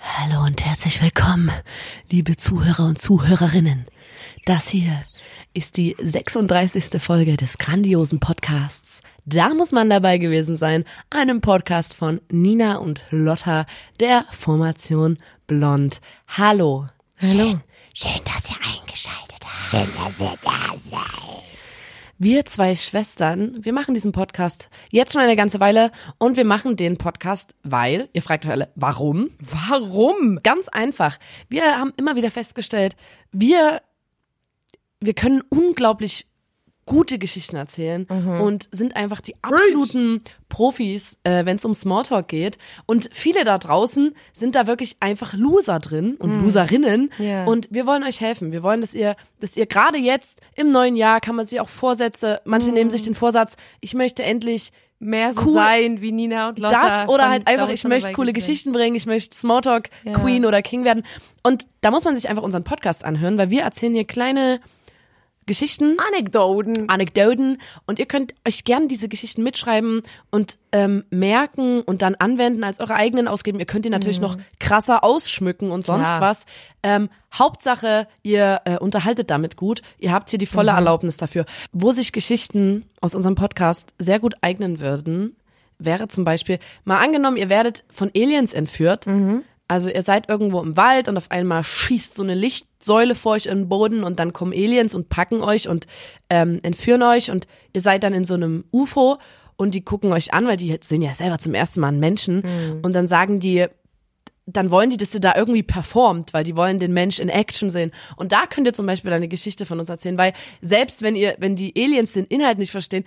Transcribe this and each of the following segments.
Hallo und herzlich willkommen, liebe Zuhörer und Zuhörerinnen. Das hier ist die 36. Folge des grandiosen Podcasts. Da muss man dabei gewesen sein, einem Podcast von Nina und Lotta der Formation Blond. Hallo. Hallo. Schön, dass ihr eingeschaltet habt. Schön, dass ihr da seid. Wir zwei Schwestern, wir machen diesen Podcast jetzt schon eine ganze Weile und wir machen den Podcast, weil, ihr fragt euch alle, warum? Warum? Ganz einfach. Wir haben immer wieder festgestellt, wir, wir können unglaublich gute Geschichten erzählen und sind einfach die absoluten Profis, äh, wenn es um Smalltalk geht. Und viele da draußen sind da wirklich einfach Loser drin und Loserinnen. Ja. Und wir wollen euch helfen. Wir wollen, dass ihr, dass ihr gerade jetzt im neuen Jahr kann man sich auch Vorsätze, manche nehmen sich den Vorsatz, ich möchte endlich mehr so Cool. sein wie Nina und Lotta. das oder halt einfach, ich möchte coole gesehen. Geschichten bringen, ich möchte Smalltalk Ja. Queen oder King werden. Und da muss man sich einfach unseren Podcast anhören, weil wir erzählen hier kleine Geschichten, Anekdoten. Anekdoten und ihr könnt euch gern diese Geschichten mitschreiben und ähm, merken und dann anwenden als eure eigenen ausgeben. Ihr könnt die natürlich noch krasser ausschmücken und sonst Klar. was. Ähm, Hauptsache, ihr äh, unterhaltet damit gut. Ihr habt hier die volle Erlaubnis dafür. Wo sich Geschichten aus unserem Podcast sehr gut eignen würden, wäre zum Beispiel, mal angenommen, ihr werdet von Aliens entführt. Also ihr seid irgendwo im Wald und auf einmal schießt so eine Lichtsäule vor euch in den Boden und dann kommen Aliens und packen euch und ähm, entführen euch und ihr seid dann in so einem UFO und die gucken euch an, weil die sehen ja selber zum ersten Mal einen Menschen und dann sagen die, dann wollen die, dass ihr da irgendwie performt, weil die wollen den Mensch in Action sehen. Und da könnt ihr zum Beispiel eine Geschichte von uns erzählen, weil selbst wenn ihr, wenn die Aliens den Inhalt nicht verstehen,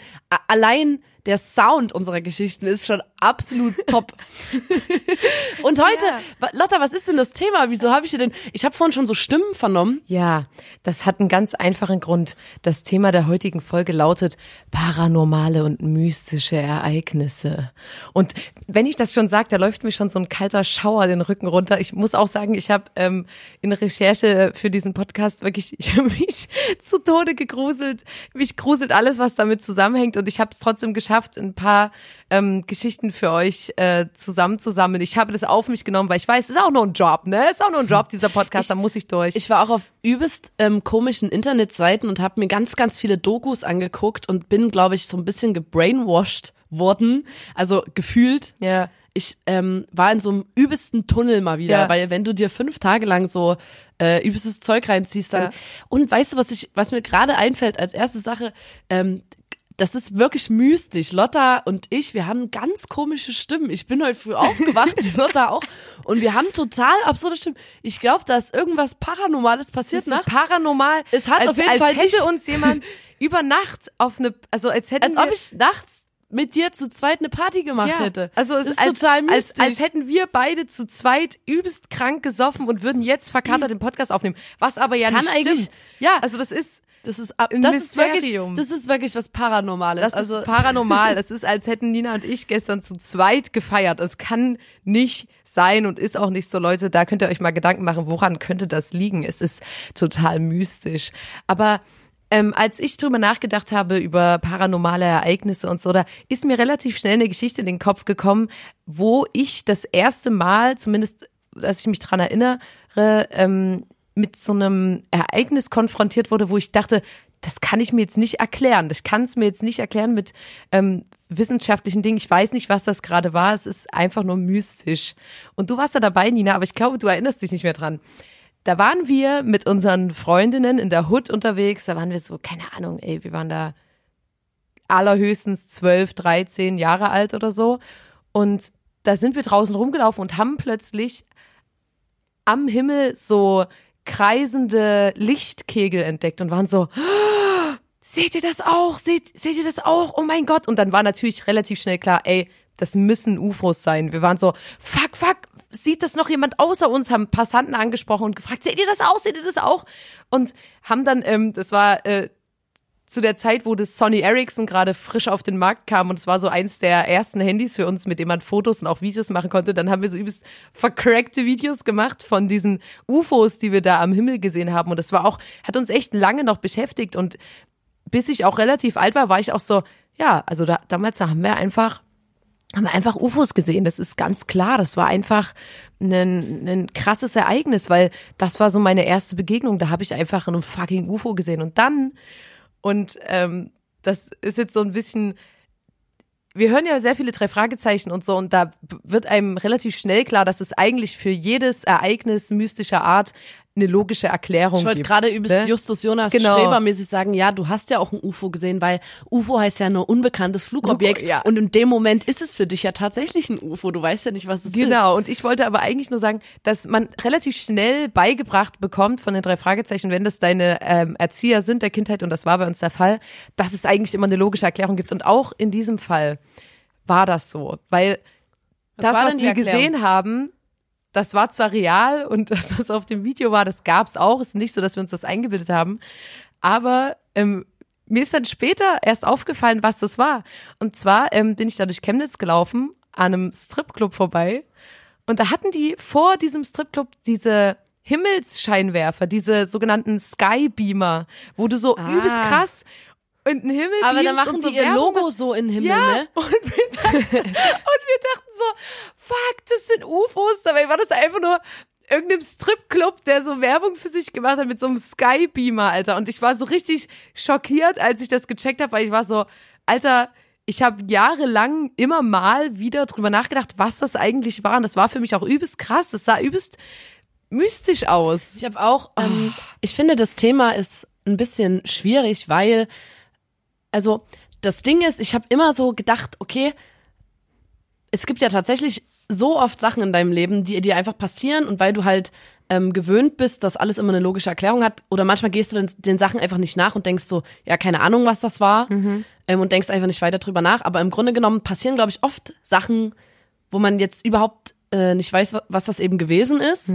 allein der Sound unserer Geschichten ist schon absolut top. Und heute, Ja. Lotta, was ist denn das Thema? Wieso habe ich hier denn, ich habe vorhin schon so Stimmen vernommen. Ja, das hat einen ganz einfachen Grund. Das Thema der heutigen Folge lautet paranormale und mystische Ereignisse. Und wenn ich das schon sage, da läuft mir schon so ein kalter Schauer den Rücken runter. Ich muss auch sagen, ich habe ähm, in Recherche für diesen Podcast wirklich, ich habe mich zu Tode gegruselt. Mich gruselt alles, was damit zusammenhängt. Und ich habe es trotzdem geschafft, ein paar ähm, Geschichten für euch äh, zusammenzusammeln. Ich habe das auf mich genommen, weil ich weiß, es ist auch nur ein Job, ne? Es ist auch nur ein Job, dieser Podcast, da muss ich durch. Ich war auch auf übelst ähm, komischen Internetseiten und habe mir ganz, ganz viele Dokus angeguckt und bin, glaube ich, so ein bisschen gebrainwashed worden. Also gefühlt. ja. ich ähm, war in so einem übelsten Tunnel mal wieder, Ja. weil wenn du dir fünf Tage lang so äh, übelstes Zeug reinziehst, dann Ja. und weißt du, was ich, was mir gerade einfällt als erste Sache, ähm, das ist wirklich mystisch. Lotta und ich, wir haben ganz komische Stimmen. Ich bin heute früh aufgewacht, Lotta auch. Und wir haben total absurde Stimmen. Ich glaube, da ist irgendwas Paranormales passiert ist nachts. paranormal. Es hat als, auf jeden als Fall hätte nicht- uns jemand über Nacht auf eine, also als hätten Als wir, ob ich nachts mit dir zu zweit eine Party gemacht ja, hätte. Also es das ist als, total als, mystisch. als hätten wir beide zu zweit übelst krank gesoffen und würden jetzt verkatert den Podcast aufnehmen. Was aber ja kann nicht eigentlich- stimmt. ja. Also das ist, das ist, ab- das ist wirklich, das ist wirklich was Paranormales. das also, ist paranormal. Es ist, als hätten Nina und ich gestern zu zweit gefeiert. Es kann nicht sein und ist auch nicht so, Leute. Da könnt ihr euch mal Gedanken machen, woran könnte das liegen? Es ist total mystisch. Aber ähm, als ich drüber nachgedacht habe über paranormale Ereignisse und so, da ist mir relativ schnell eine Geschichte in den Kopf gekommen, wo ich das erste Mal, zumindest, dass ich mich dran erinnere, ähm, mit so einem Ereignis konfrontiert wurde, wo ich dachte, das kann ich mir jetzt nicht erklären. Ich kann es mir jetzt nicht erklären mit ähm, wissenschaftlichen Dingen. Ich weiß nicht, was das gerade war. Es ist einfach nur mystisch. Und du warst da dabei, Nina, aber ich glaube, du erinnerst dich nicht mehr dran. Da waren wir mit unseren Freundinnen in der Hood unterwegs. Da waren wir so, keine Ahnung, ey, wir waren da allerhöchstens 12, 13 Jahre alt oder so. Und da sind wir draußen rumgelaufen und haben plötzlich am Himmel so kreisende Lichtkegel entdeckt und waren so, seht ihr das auch? Seht, seht ihr das auch? Oh mein Gott. Und dann war natürlich relativ schnell klar, ey, das müssen UFOs sein. Wir waren so, fuck, fuck, sieht das noch jemand außer uns? Haben Passanten angesprochen und gefragt, seht ihr das auch? Seht ihr das auch? Und haben dann, ähm, das war äh, zu der Zeit, wo das Sony Ericsson gerade frisch auf den Markt kam und es war so eins der ersten Handys für uns, mit dem man Fotos und auch Videos machen konnte, dann haben wir so übelst vercrackte Videos gemacht von diesen UFOs, die wir da am Himmel gesehen haben und das war auch, hat uns echt lange noch beschäftigt und bis ich auch relativ alt war, war ich auch so, ja, also da, damals haben wir einfach haben wir einfach UFOs gesehen. Das ist ganz klar. Das war einfach ein, ein krasses Ereignis, weil das war so meine erste Begegnung. Da habe ich einfach einen fucking UFO gesehen. Und dann, und ähm, das ist jetzt so ein bisschen, wir hören ja sehr viele drei Fragezeichen und so, und da wird einem relativ schnell klar, dass es eigentlich für jedes Ereignis mystischer Art eine logische Erklärung Ich wollte gerade übelst ne? Justus Jonas Genau. strebermäßig sagen, ja, du hast ja auch ein UFO gesehen, weil UFO heißt ja nur unbekanntes Flugobjekt ja. und in dem Moment ist es für dich ja tatsächlich ein UFO. Du weißt ja nicht, was es ist. Genau, und ich wollte aber eigentlich nur sagen, dass man relativ schnell beigebracht bekommt von den drei Fragezeichen, wenn das deine ähm, Erzieher sind der Kindheit, und das war bei uns der Fall, dass es eigentlich immer eine logische Erklärung gibt. Und auch in diesem Fall war das so, weil Was das, was wir Erklärung? gesehen haben, das war zwar real und das, was auf dem Video war, das gab's auch. Es ist nicht so, dass wir uns das eingebildet haben. Aber ähm, mir ist dann später erst aufgefallen, was das war. Und zwar ähm, bin ich da durch Chemnitz gelaufen, an einem Stripclub vorbei. Und da hatten die vor diesem Stripclub diese Himmelsscheinwerfer, diese sogenannten Skybeamer, wo du so Ah. übelst krass in den Himmel Aber dann machen und so die ihr Werbung Logo so in den Himmel, Ja, ne? und wir, dachten, und wir dachten so, fuck, das sind UFOs. Dabei war das einfach nur irgendeinem Stripclub, der so Werbung für sich gemacht hat mit so einem Skybeamer, Alter. Und ich war so richtig schockiert, als ich das gecheckt habe, weil ich war so, Alter, ich habe jahrelang immer mal wieder drüber nachgedacht, was das eigentlich war. Und das war für mich auch übelst krass. Das sah übelst mystisch aus. Ich habe auch, ähm, ich finde, das Thema ist ein bisschen schwierig, weil, also das Ding ist, ich habe immer so gedacht, okay, es gibt ja tatsächlich so oft Sachen in deinem Leben, die dir einfach passieren und weil du halt ähm, gewöhnt bist, dass alles immer eine logische Erklärung hat oder manchmal gehst du den, den Sachen einfach nicht nach und denkst so, ja, keine Ahnung, was das war ähm, und denkst einfach nicht weiter drüber nach, aber im Grunde genommen passieren, glaube ich, oft Sachen, wo man jetzt überhaupt äh, nicht weiß, wa- was das eben gewesen ist.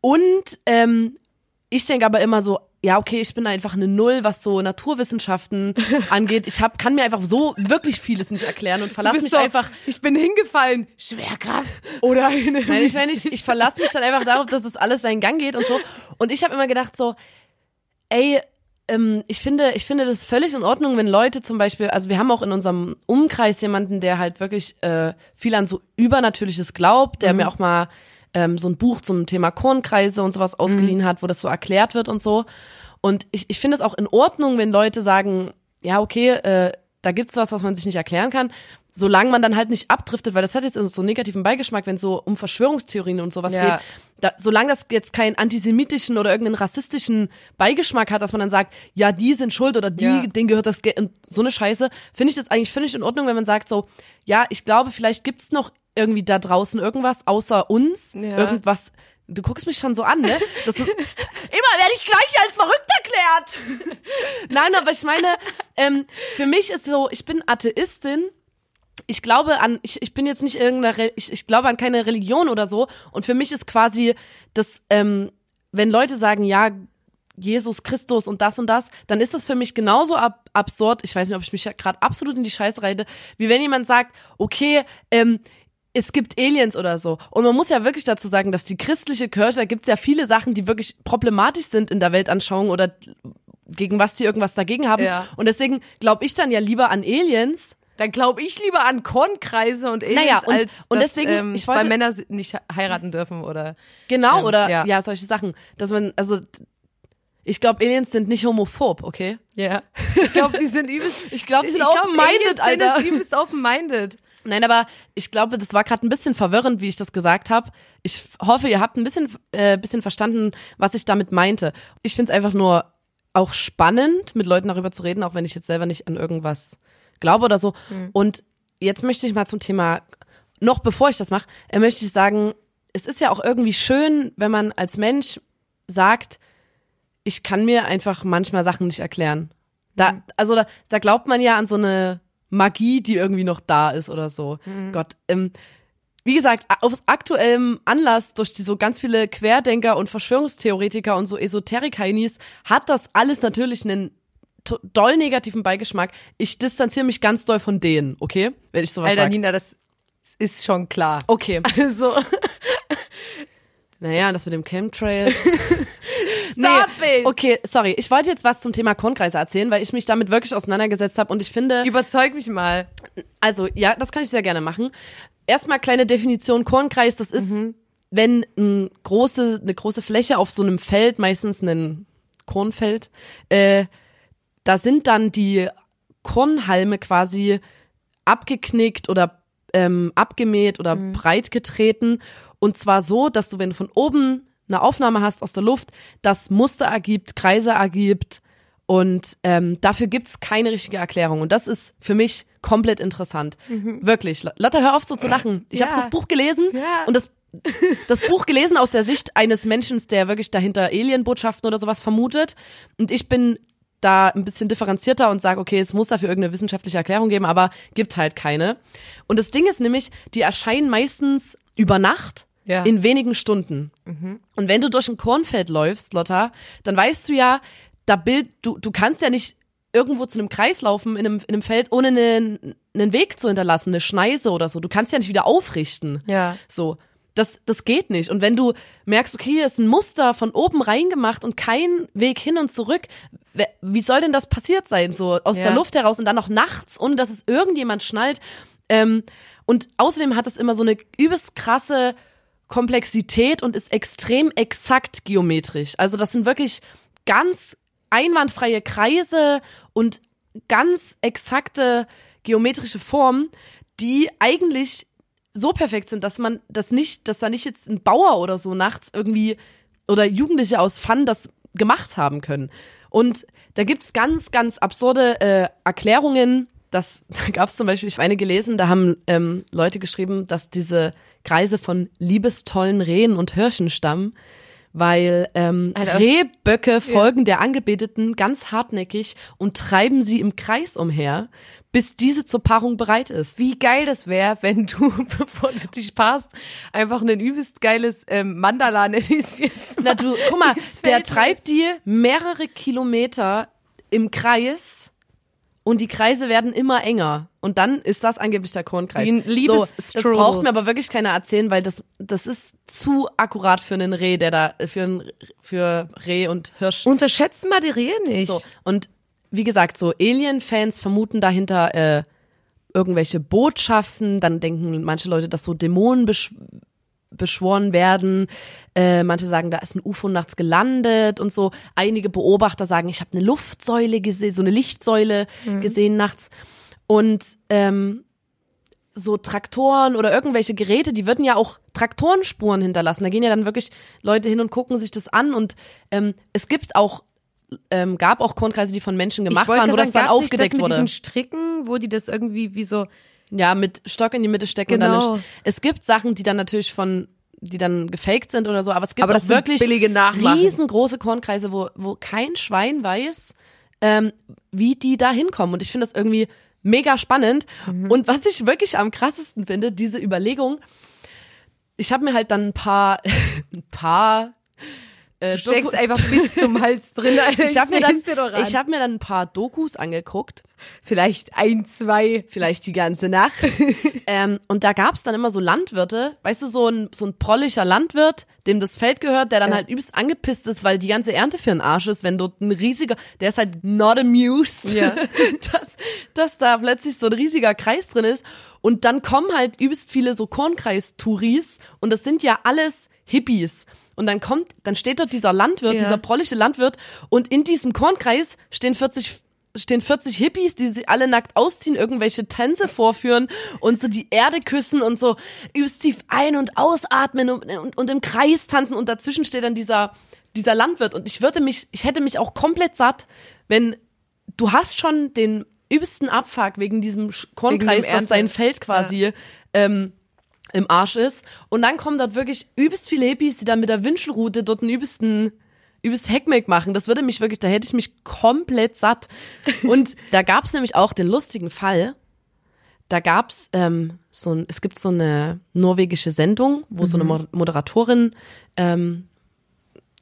Und ähm, ich denke aber immer so, ja, okay, ich bin einfach eine Null, was so Naturwissenschaften angeht. Ich hab, kann mir einfach so wirklich vieles nicht erklären und verlasse mich so, einfach. ich bin hingefallen, Schwerkraft oder eine Nein, ich meine, ich, ich verlasse mich dann einfach darauf, dass es alles seinen Gang geht und so. Und ich habe immer gedacht so, ey, ähm, ich finde, ich finde das völlig in Ordnung, wenn Leute zum Beispiel, also wir haben auch in unserem Umkreis jemanden, der halt wirklich äh, viel an so Übernatürliches glaubt, der mir auch mal ähm, so ein Buch zum Thema Kornkreise und sowas ausgeliehen hat, wo das so erklärt wird und so. Und ich, ich finde es auch in Ordnung, wenn Leute sagen, ja, okay, äh, da gibt's was, was man sich nicht erklären kann, solange man dann halt nicht abdriftet, weil das hat jetzt so einen negativen Beigeschmack, wenn es so um Verschwörungstheorien und sowas Ja. geht. Da, solange das jetzt keinen antisemitischen oder irgendeinen rassistischen Beigeschmack hat, dass man dann sagt, ja, die sind schuld oder die, Ja. denen gehört das Geld und so eine Scheiße, finde ich das eigentlich völlig in Ordnung, wenn man sagt so, ja, ich glaube, vielleicht gibt's noch irgendwie da draußen irgendwas außer uns, Ja. irgendwas. Du guckst mich schon so an, ne? Das ist, immer werde ich gleich als verrückt erklärt. Nein, aber ich meine, ähm, für mich ist so, ich bin Atheistin. Ich glaube an, ich, ich bin jetzt nicht irgendeine, Re- ich, ich glaube an keine Religion oder so. Und für mich ist quasi das, ähm, wenn Leute sagen, ja, Jesus Christus und das und das, dann ist das für mich genauso ab absurd. Ich weiß nicht, ob ich mich gerade absolut in die Scheiße reite, wie wenn jemand sagt, okay, ähm, es gibt Aliens oder so. Und man muss ja wirklich dazu sagen, dass die christliche Kirche, da gibt's ja viele Sachen, die wirklich problematisch sind in der Weltanschauung oder gegen was die irgendwas dagegen haben. Ja. Und deswegen glaube ich dann ja lieber an Aliens. Dann glaube ich lieber an Kornkreise und Aliens, Naja, und- als und dass, deswegen, ähm, ich zwei wollte- Männer si- nicht heiraten dürfen oder Genau, Ähm, oder ja. ja. solche Sachen. Dass man, also ich glaube, Aliens sind nicht homophob, okay? ja. Ich glaube, die sind übelst. Ich glaube, die sind ich glaub, open-minded, Aliens Alter. Sind übelst open-minded. Nein, aber ich glaube, das war gerade ein bisschen verwirrend, wie ich das gesagt habe. Ich hoffe, ihr habt ein bisschen, äh, bisschen verstanden, was ich damit meinte. Ich finde es einfach nur auch spannend, mit Leuten darüber zu reden, auch wenn ich jetzt selber nicht an irgendwas glaube oder so. Und jetzt möchte ich mal zum Thema, noch bevor ich das mache, äh, möchte ich sagen, es ist ja auch irgendwie schön, wenn man als Mensch sagt, ich kann mir einfach manchmal Sachen nicht erklären. Da, also da, da glaubt man ja an so eine Magie, die irgendwie noch da ist oder so. Gott, ähm, wie gesagt, aus aktuellem Anlass durch die so ganz viele Querdenker und Verschwörungstheoretiker und so Esoterik-Heinis hat das alles natürlich einen doll negativen Beigeschmack. Ich distanziere mich ganz doll von denen, okay? Wenn ich sowas Alter, sage. Nina, das ist schon klar. Okay. Also, Naja, das mit dem Chemtrails. It! Okay, sorry. Ich wollte jetzt was zum Thema Kornkreise erzählen, weil ich mich damit wirklich auseinandergesetzt habe und ich finde, überzeug mich mal. also ja, das kann ich sehr gerne machen. Erstmal kleine Definition Kornkreis, das ist, wenn ein große, eine große Fläche auf so einem Feld, meistens ein Kornfeld, äh, da sind dann die Kornhalme quasi abgeknickt oder ähm, abgemäht oder breit getreten. Und zwar so, dass du, wenn du von oben eine Aufnahme hast aus der Luft, das Muster ergibt, Kreise ergibt. Und ähm, dafür gibt's keine richtige Erklärung. Und das ist für mich komplett interessant. Wirklich. Lotta, hör auf so zu lachen. Ich Ja. habe das Buch gelesen Ja. und das das Buch gelesen aus der Sicht eines Menschen, der wirklich dahinter Alienbotschaften oder sowas vermutet. Und ich bin da ein bisschen differenzierter und sage, okay, es muss dafür irgendeine wissenschaftliche Erklärung geben, aber gibt halt keine. Und das Ding ist nämlich, die erscheinen meistens über Nacht Ja. in wenigen Stunden. Und wenn du durch ein Kornfeld läufst, Lotta, dann weißt du ja, da bild, du, du kannst ja nicht irgendwo zu einem Kreis laufen in einem, in einem Feld, ohne einen, einen Weg zu hinterlassen, eine Schneise oder so. Du kannst ja nicht wieder aufrichten. Ja. So. Das, das geht nicht. Und wenn du merkst, okay, hier ist ein Muster von oben reingemacht und kein Weg hin und zurück, wie soll denn das passiert sein? So aus Ja. der Luft heraus und dann noch nachts, ohne dass es irgendjemand schnallt. Ähm, und außerdem hat es immer so eine übelst krasse Komplexität und ist extrem exakt geometrisch. Also das sind wirklich ganz einwandfreie Kreise und ganz exakte geometrische Formen, die eigentlich so perfekt sind, dass man das nicht, dass da nicht jetzt ein Bauer oder so nachts irgendwie oder Jugendliche aus Fun das gemacht haben können. Und da gibt's ganz, ganz absurde äh, Erklärungen. Das, da gab's zum Beispiel, ich habe eine gelesen, da haben ähm, Leute geschrieben, dass diese Kreise von liebestollen Rehen und Hirschen stammen, weil ähm, Alter, das- Rehböcke folgen der Angebeteten ganz hartnäckig und treiben sie im Kreis umher, bis diese zur Paarung bereit ist. Wie geil das wäre, wenn du, bevor du dich paarst, einfach ein übelst geiles ähm, Mandala nenn ich's jetzt Na du, guck mal, der treibt die mehrere Kilometer im Kreis und die Kreise werden immer enger. Und dann ist das angeblich der Kornkreis. So, das braucht mir aber wirklich keiner erzählen, weil das, das ist zu akkurat für einen Reh, der da, für ein, für Reh und Hirsch. Unterschätzt mal die Rehe nicht. So, und wie gesagt, so Alien-Fans vermuten dahinter äh, irgendwelche Botschaften, dann denken manche Leute, dass so Dämonen besch beschworen werden. Äh, manche sagen, da ist ein UFO nachts gelandet und so. Einige Beobachter sagen, ich habe eine Luftsäule gesehen, so eine Lichtsäule gesehen nachts. Und ähm, so Traktoren oder irgendwelche Geräte, die würden ja auch Traktorenspuren hinterlassen. Da gehen ja dann wirklich Leute hin und gucken sich das an. Und ähm, es gibt auch, ähm, gab auch Kornkreise, die von Menschen gemacht waren, wo gerade das dann sagen, aufgedeckt das mit wurde. diesen Stricken, wo die das irgendwie wie so Ja, mit Stock in die Mitte stecken und dann Genau. nicht. Es gibt Sachen, die dann natürlich von die dann gefaked sind oder so, aber es gibt Aber auch wirklich riesengroße Kornkreise, wo, wo kein Schwein weiß, ähm, wie die da hinkommen. Und ich finde das irgendwie mega spannend. Mhm. Und was ich wirklich am krassesten finde, diese Überlegung, ich habe mir halt dann ein paar, ein paar äh, Du steckst einfach bis zum Hals drin. Alter. ich habe mir, dann- ich hab mir dann ein paar Dokus angeguckt vielleicht ein, zwei. vielleicht die ganze Nacht. ähm, und da gab's dann immer so Landwirte, weißt du, so ein, so ein prollischer Landwirt, dem das Feld gehört, der dann Ja. halt übelst angepisst ist, weil die ganze Ernte für den Arsch ist, wenn dort ein riesiger, der ist halt not amused, Ja. dass, dass da plötzlich so ein riesiger Kreis drin ist. Und dann kommen halt übelst viele so Kornkreis-Touris und das sind ja alles Hippies. Und dann kommt, dann steht dort dieser Landwirt, Ja. dieser prollische Landwirt und in diesem Kornkreis stehen 40 stehen 40 Hippies, die sich alle nackt ausziehen, irgendwelche Tänze vorführen und so die Erde küssen und so übelst tief ein- und ausatmen und, und, und im Kreis tanzen. Und dazwischen steht dann dieser, dieser Landwirt. Und ich würde mich, ich hätte mich auch komplett satt, wenn du hast schon den übelsten Abfuck wegen diesem Kornkreis, dass Ernte- dein Feld quasi ähm, im Arsch ist und dann kommen dort wirklich übelst viele Hippies, die dann mit der Wünschelrute dort einen übelsten übelst Heckmeck machen. Das würde mich wirklich, da hätte ich mich komplett satt. Und da gab's nämlich auch den lustigen Fall. Da gab's ähm, so ein, es gibt so eine norwegische Sendung, wo so eine Mo- Moderatorin ähm,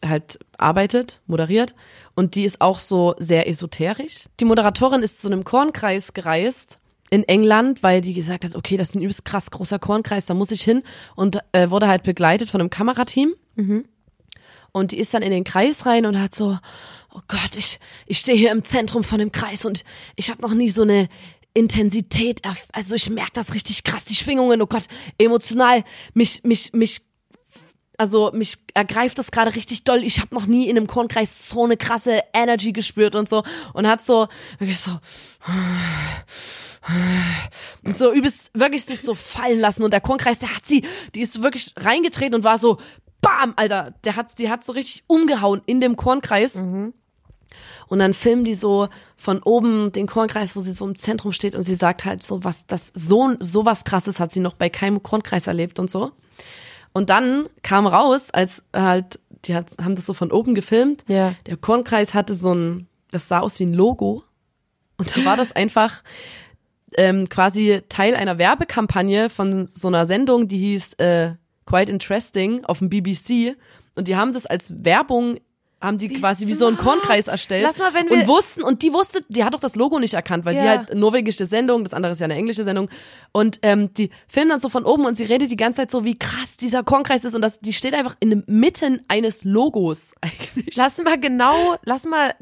halt arbeitet, moderiert. Und die ist auch so sehr esoterisch. Die Moderatorin ist zu einem Kornkreis gereist in England, weil die gesagt hat, okay, das ist ein übelst krass großer Kornkreis, da muss ich hin. Und äh, wurde halt begleitet von einem Kamerateam. Und die ist dann in den Kreis rein und hat so, oh Gott, ich, ich stehe hier im Zentrum von dem Kreis und ich habe noch nie so eine Intensität, also ich merke das richtig krass, die Schwingungen, oh Gott, emotional, mich, mich, mich also mich ergreift das gerade richtig doll. Ich habe noch nie in einem Kornkreis so eine krasse Energy gespürt und so und hat so wirklich so und so übelst wirklich sich so fallen lassen und der Kornkreis, der hat sie, die ist wirklich reingetreten und war so bam, Alter, der hat die hat so richtig umgehauen in dem Kornkreis. Und dann filmen die so von oben den Kornkreis, wo sie so im Zentrum steht und sie sagt halt so was, das so so was krasses hat sie noch bei keinem Kornkreis erlebt und so. Und dann kam raus, als halt, die hat, haben das so von oben gefilmt. Ja. Der Kornkreis hatte so ein, das sah aus wie ein Logo. Und da war das einfach ähm, quasi Teil einer Werbekampagne von so einer Sendung, die hieß äh, Quite Interesting auf dem BBC. Und die haben das als Werbung haben die quasi wie so einen smart. Kornkreis erstellt Lass mal, wenn wir- und wussten und die wusste, die hat doch das Logo nicht erkannt, weil die Ja. halt norwegische Sendung, das andere ist ja eine englische Sendung und ähm, die filmen dann so von oben und sie redet die ganze Zeit so, wie krass dieser Kornkreis ist und das, die steht einfach in der Mitten eines Logos eigentlich. Lass mal genau, lass mal.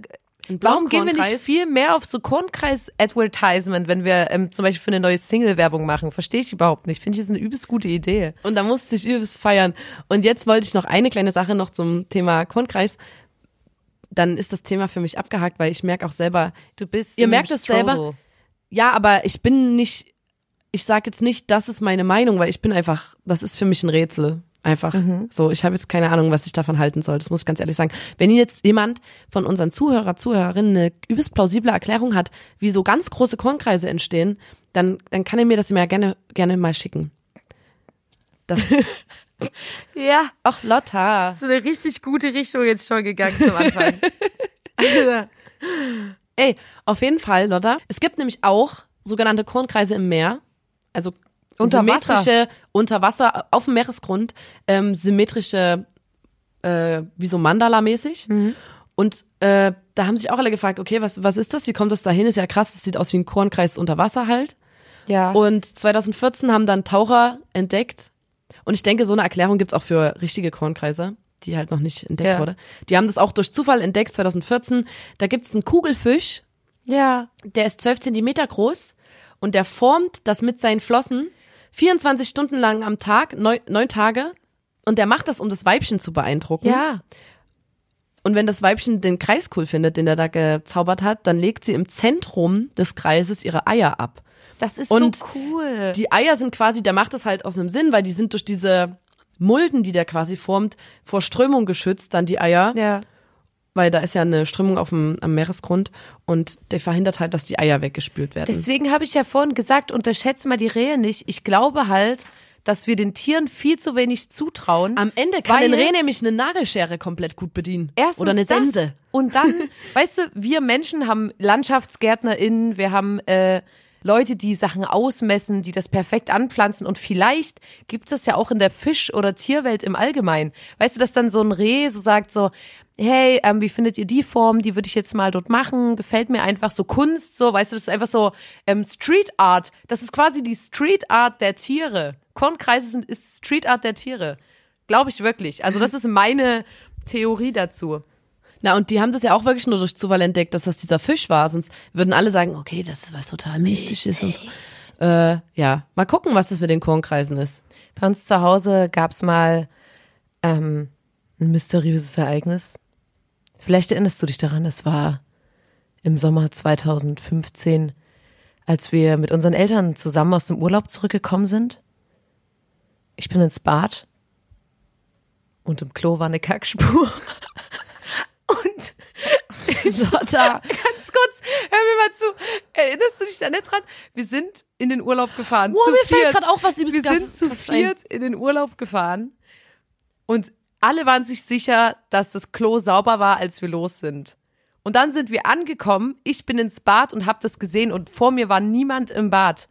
Warum gehen wir nicht viel mehr auf so Kornkreis-Advertisement, wenn wir ähm, zum Beispiel für eine neue Single Werbung machen? Verstehe ich überhaupt nicht. Finde ich, ist eine übelst gute Idee. Und da musste ich übelst feiern. Und jetzt wollte ich noch eine kleine Sache noch zum Thema Kornkreis. Dann ist das Thema für mich abgehakt, weil ich merke auch selber, Du bist. Ihr merkt es selber. Ja, aber ich bin nicht, ich sage jetzt nicht, das ist meine Meinung, weil ich bin einfach, das ist für mich ein Rätsel. Einfach so, ich habe jetzt keine Ahnung, was ich davon halten soll. Das muss ich ganz ehrlich sagen. Wenn jetzt jemand von unseren Zuhörer, Zuhörerinnen eine übelst plausible Erklärung hat, wie so ganz große Kornkreise entstehen, dann, dann kann er mir das immer gerne, gerne mal schicken. Das, Ja, ach Lotta. das ist eine richtig gute Richtung jetzt schon gegangen zum Anfang. Ey, auf jeden Fall, Lotta. Es gibt nämlich auch sogenannte Kornkreise im Meer. Also Unter symmetrische, unter Wasser, auf dem Meeresgrund, ähm, symmetrische, äh, wie so Mandala-mäßig. Und äh, da haben sich auch alle gefragt, okay, was, was ist das? Wie kommt das dahin? Ist ja krass, das sieht aus wie ein Kornkreis unter Wasser halt. ja. Und 2014 haben dann Taucher entdeckt. Und ich denke, so eine Erklärung gibt's auch für richtige Kornkreise, die halt noch nicht entdeckt Ja. wurde. Die haben das auch durch Zufall entdeckt, 2014. Da gibt's einen Kugelfisch, ja. der ist 12 Zentimeter groß und der formt das mit seinen Flossen 24 Stunden lang am Tag, neun, neun Tage. Und der macht das, um das Weibchen zu beeindrucken. Ja. Und wenn das Weibchen den Kreis cool findet, den er da gezaubert hat, dann legt sie im Zentrum des Kreises ihre Eier ab. Das ist Und so cool. Die Eier sind quasi, der macht das halt aus einem Sinn, weil die sind durch diese Mulden, die der quasi formt, vor Strömung geschützt, dann die Eier, ja. weil da ist ja eine Strömung auf dem, am Meeresgrund und der verhindert halt, dass die Eier weggespült werden. Deswegen habe ich ja vorhin gesagt, unterschätze mal die Rehe nicht. Ich glaube halt, dass wir den Tieren viel zu wenig zutrauen. Am Ende kann ein Reh nämlich eine Nagelschere komplett gut bedienen. Erstens Oder eine das. Sense. Und dann, weißt du, wir Menschen haben LandschaftsgärtnerInnen, wir haben äh, Leute, die Sachen ausmessen, die das perfekt anpflanzen und vielleicht gibt es ja auch in der Fisch- oder Tierwelt im Allgemeinen. Weißt du, dass dann so ein Reh so sagt so, hey, ähm, wie findet ihr die Form? Die würde ich jetzt mal dort machen. Gefällt mir einfach so Kunst, so, weißt du, das ist einfach so ähm, Street Art. Das ist quasi die Street Art der Tiere. Kornkreise sind ist Street Art der Tiere. Glaube ich wirklich. Also das ist meine Theorie dazu. Na, und die haben das ja auch wirklich nur durch Zufall entdeckt, dass das dieser Fisch war. Sonst würden alle sagen, okay, das ist was total Mystisches und so. Äh, ja, mal gucken, was das mit den Kornkreisen ist. Bei uns zu Hause gab's mal ähm, ein mysteriöses Ereignis. Vielleicht erinnerst du dich daran, es war im Sommer 2015, als wir mit unseren Eltern zusammen aus dem Urlaub zurückgekommen sind. Ich bin ins Bad und im Klo war eine Kackspur. Lotta. ganz kurz, hör mir mal zu. Erinnerst du dich da nicht dran? Wir sind in den Urlaub gefahren. Boah, zu mir fällt viert. grad auch was übelst Wir sind zu viert in den Urlaub gefahren. Und alle waren sich sicher, dass das Klo sauber war, als wir los sind. Und dann sind wir angekommen, ich bin ins Bad und habe das gesehen und vor mir war niemand im Bad.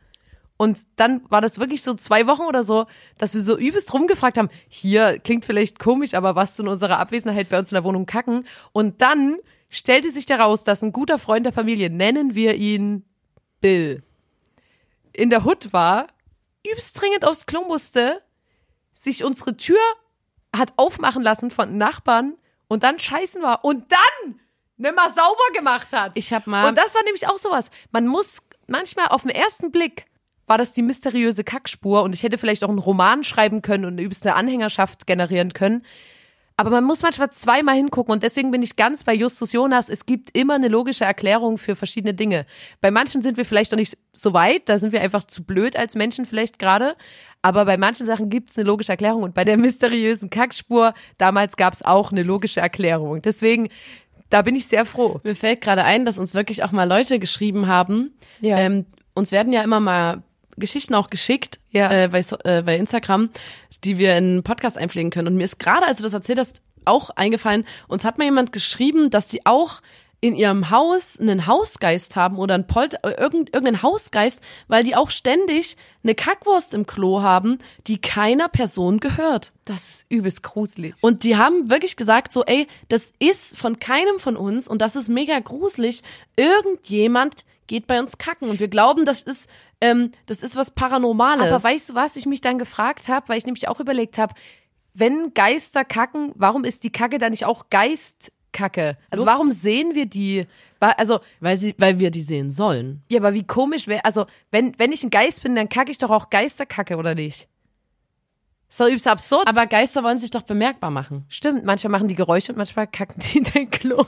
Und dann war das wirklich so zwei Wochen oder so, dass wir so übelst rumgefragt haben, hier klingt vielleicht komisch, aber was zu unserer Abwesenheit bei uns in der Wohnung kacken. Und dann stellte sich daraus, dass ein guter Freund der Familie, nennen wir ihn Bill, in der Hut war, übelst dringend aufs Klo musste, sich unsere Tür hat aufmachen lassen von Nachbarn und dann scheißen war und dann nimmer sauber gemacht hat. Ich hab mal- Und das war nämlich auch sowas. Man muss manchmal auf den ersten Blick war das die mysteriöse Kackspur und ich hätte vielleicht auch einen Roman schreiben können und eine übelste Anhängerschaft generieren können. Aber man muss manchmal zweimal hingucken und deswegen bin ich ganz bei Justus Jonas. Es gibt immer eine logische Erklärung für verschiedene Dinge. Bei manchen sind wir vielleicht noch nicht so weit, da sind wir einfach zu blöd als Menschen vielleicht gerade. Aber bei manchen Sachen gibt es eine logische Erklärung und bei der mysteriösen Kackspur, damals gab es auch eine logische Erklärung. Deswegen, da bin ich sehr froh. Mir fällt gerade ein, dass uns wirklich auch mal Leute geschrieben haben. Ja. Ähm, uns werden ja immer mal Geschichten auch geschickt Ja. äh, bei, äh, bei Instagram, die wir in einen Podcast einpflegen können. Und mir ist gerade, als du das erzählt hast, auch eingefallen, uns hat mal jemand geschrieben, dass die auch in ihrem Haus einen Hausgeist haben oder ein Polt äh, irgend, irgendeinen Hausgeist, weil die auch ständig eine Kackwurst im Klo haben, die keiner Person gehört. Das ist übelst gruselig. Und die haben wirklich gesagt, so, ey, das ist von keinem von uns und das ist mega gruselig. Irgendjemand geht bei uns kacken und wir glauben, das ist, ähm, das ist was Paranormales. Aber weißt du, was ich mich dann gefragt habe, weil ich nämlich auch überlegt habe, wenn Geister kacken, warum ist die Kacke dann nicht auch Geistkacke? Also Luft. warum sehen wir die? Also, weil sie, weil wir die sehen sollen. ja, aber wie komisch wäre, also wenn, wenn ich ein Geist bin, dann kacke ich doch auch Geisterkacke, oder nicht? Doch übelst absurd. Aber Geister wollen sich doch bemerkbar machen. stimmt, manchmal machen die Geräusche und manchmal kacken die in den Klo.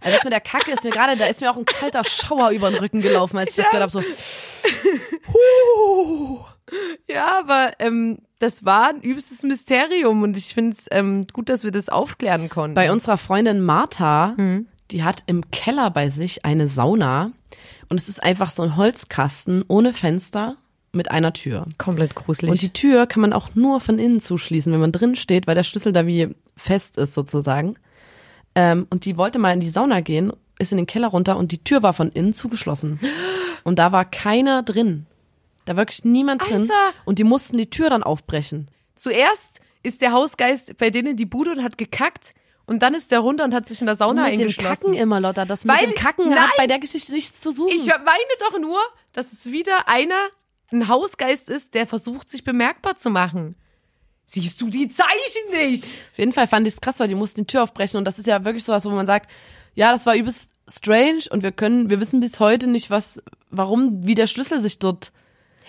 Also das mit der Kacke ist mir gerade, da ist mir auch ein kalter Schauer über den Rücken gelaufen, als ich das gehört habe. So, Ja, aber ähm, das war ein übelstes Mysterium und ich finde es ähm, gut, dass wir das aufklären konnten. bei unserer Freundin Martha, die hat im Keller bei sich eine Sauna und es ist einfach so ein Holzkasten ohne Fenster mit einer Tür. Komplett gruselig. Und die Tür kann man auch nur von innen zuschließen, wenn man drin steht, weil der Schlüssel da wie fest ist sozusagen. Ähm, und die wollte mal in die Sauna gehen, ist in den Keller runter und die Tür war von innen zugeschlossen. Und da war keiner drin. Da war wirklich niemand drin. Alter! Und die mussten die Tür dann aufbrechen. Zuerst ist der Hausgeist bei denen in die Bude und hat gekackt und dann ist der runter und hat sich in der Sauna mit dem eingeschlossen. Kacken immer, Lotta. Das mit Weil- dem Kacken nein! hat bei der Geschichte nichts zu suchen. Ich meine doch nur, dass es wieder einer ein Hausgeist ist, der versucht, sich bemerkbar zu machen. Siehst du die Zeichen nicht? Auf jeden Fall fand ich es krass, weil die mussten die Tür aufbrechen und das ist ja wirklich sowas, wo man sagt, ja, das war übelst strange und wir können, wir wissen bis heute nicht, was, warum, wie der Schlüssel sich dort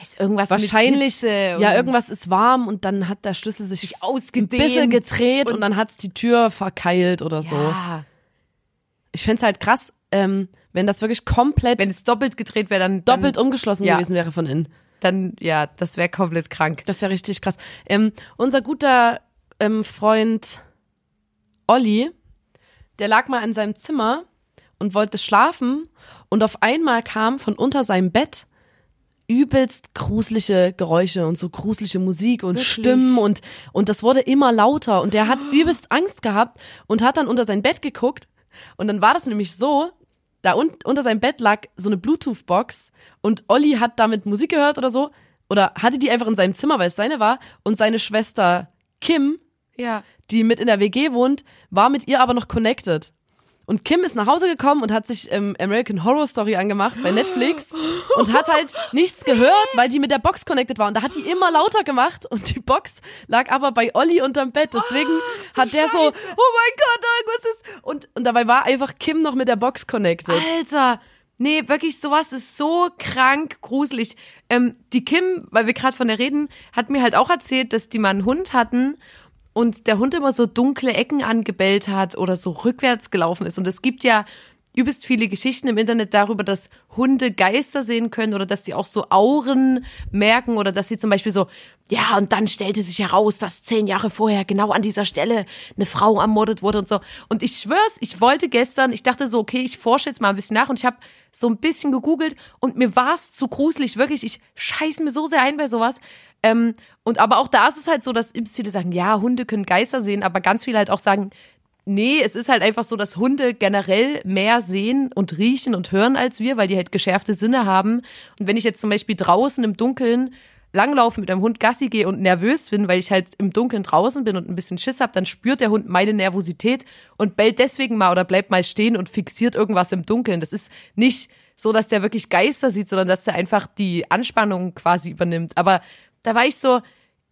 Ist irgendwas wahrscheinlich, ja, irgendwas ist warm und dann hat der Schlüssel sich ausgedehnt ein bisschen gedreht und, und- dann hat's die Tür verkeilt oder so. Ja, Ich fänd's halt krass, ähm, wenn das wirklich komplett wenn es doppelt gedreht wäre, dann doppelt dann, umgeschlossen ja. gewesen wäre von innen. Dann ja, das wäre komplett krank. Das wäre richtig krass. Ähm, unser guter ähm, Freund Olli, der lag mal in seinem Zimmer und wollte schlafen und auf einmal kam von unter seinem Bett übelst gruselige Geräusche und so gruselige Musik und Wirklich? Stimmen und und das wurde immer lauter und der hat übelst Angst gehabt und hat dann unter sein Bett geguckt und dann war das nämlich so, da un unter seinem Bett lag so eine Bluetooth-Box und Olli hat damit Musik gehört oder so oder hatte die einfach in seinem Zimmer, weil es seine war und seine Schwester Kim, Ja. die mit in der WG wohnt, war mit ihr aber noch connected. Und Kim ist nach Hause gekommen und hat sich ähm, American Horror Story angemacht bei Netflix und hat halt nichts gehört, weil die mit der Box connected war. Und da hat die immer lauter gemacht und die Box lag aber bei Olli unterm Bett. Deswegen hat der so, oh mein Gott, irgendwas ist. Und, und dabei war einfach Kim noch mit der Box connected. Alter, nee, wirklich, sowas ist so krank gruselig. Ähm, die Kim, weil wir gerade von der reden, hat mir halt auch erzählt, dass die mal einen Hund hatten und der Hund immer so dunkle Ecken angebellt hat oder so rückwärts gelaufen ist. Und es gibt ja übelst viele Geschichten im Internet darüber, dass Hunde Geister sehen können oder dass die auch so Auren merken oder dass sie zum Beispiel so, ja, und dann stellte sich heraus, dass zehn Jahre vorher genau an dieser Stelle eine Frau ermordet wurde und so. Und ich schwör's, ich wollte gestern, ich dachte so, okay, ich forsche jetzt mal ein bisschen nach und ich habe so ein bisschen gegoogelt und mir war's zu gruselig, wirklich, ich scheiß mir so sehr ein bei sowas. Ähm, und aber auch da ist es halt so, dass Imps viele sagen, ja, Hunde können Geister sehen, aber ganz viele halt auch sagen, nee, es ist halt einfach so, dass Hunde generell mehr sehen und riechen und hören als wir, weil die halt geschärfte Sinne haben. Und wenn ich jetzt zum Beispiel draußen im Dunkeln langlaufen mit einem Hund Gassi gehe und nervös bin, weil ich halt im Dunkeln draußen bin und ein bisschen Schiss hab, dann spürt der Hund meine Nervosität und bellt deswegen mal oder bleibt mal stehen und fixiert irgendwas im Dunkeln. Das ist nicht so, dass der wirklich Geister sieht, sondern dass der einfach die Anspannung quasi übernimmt. Aber da war ich so,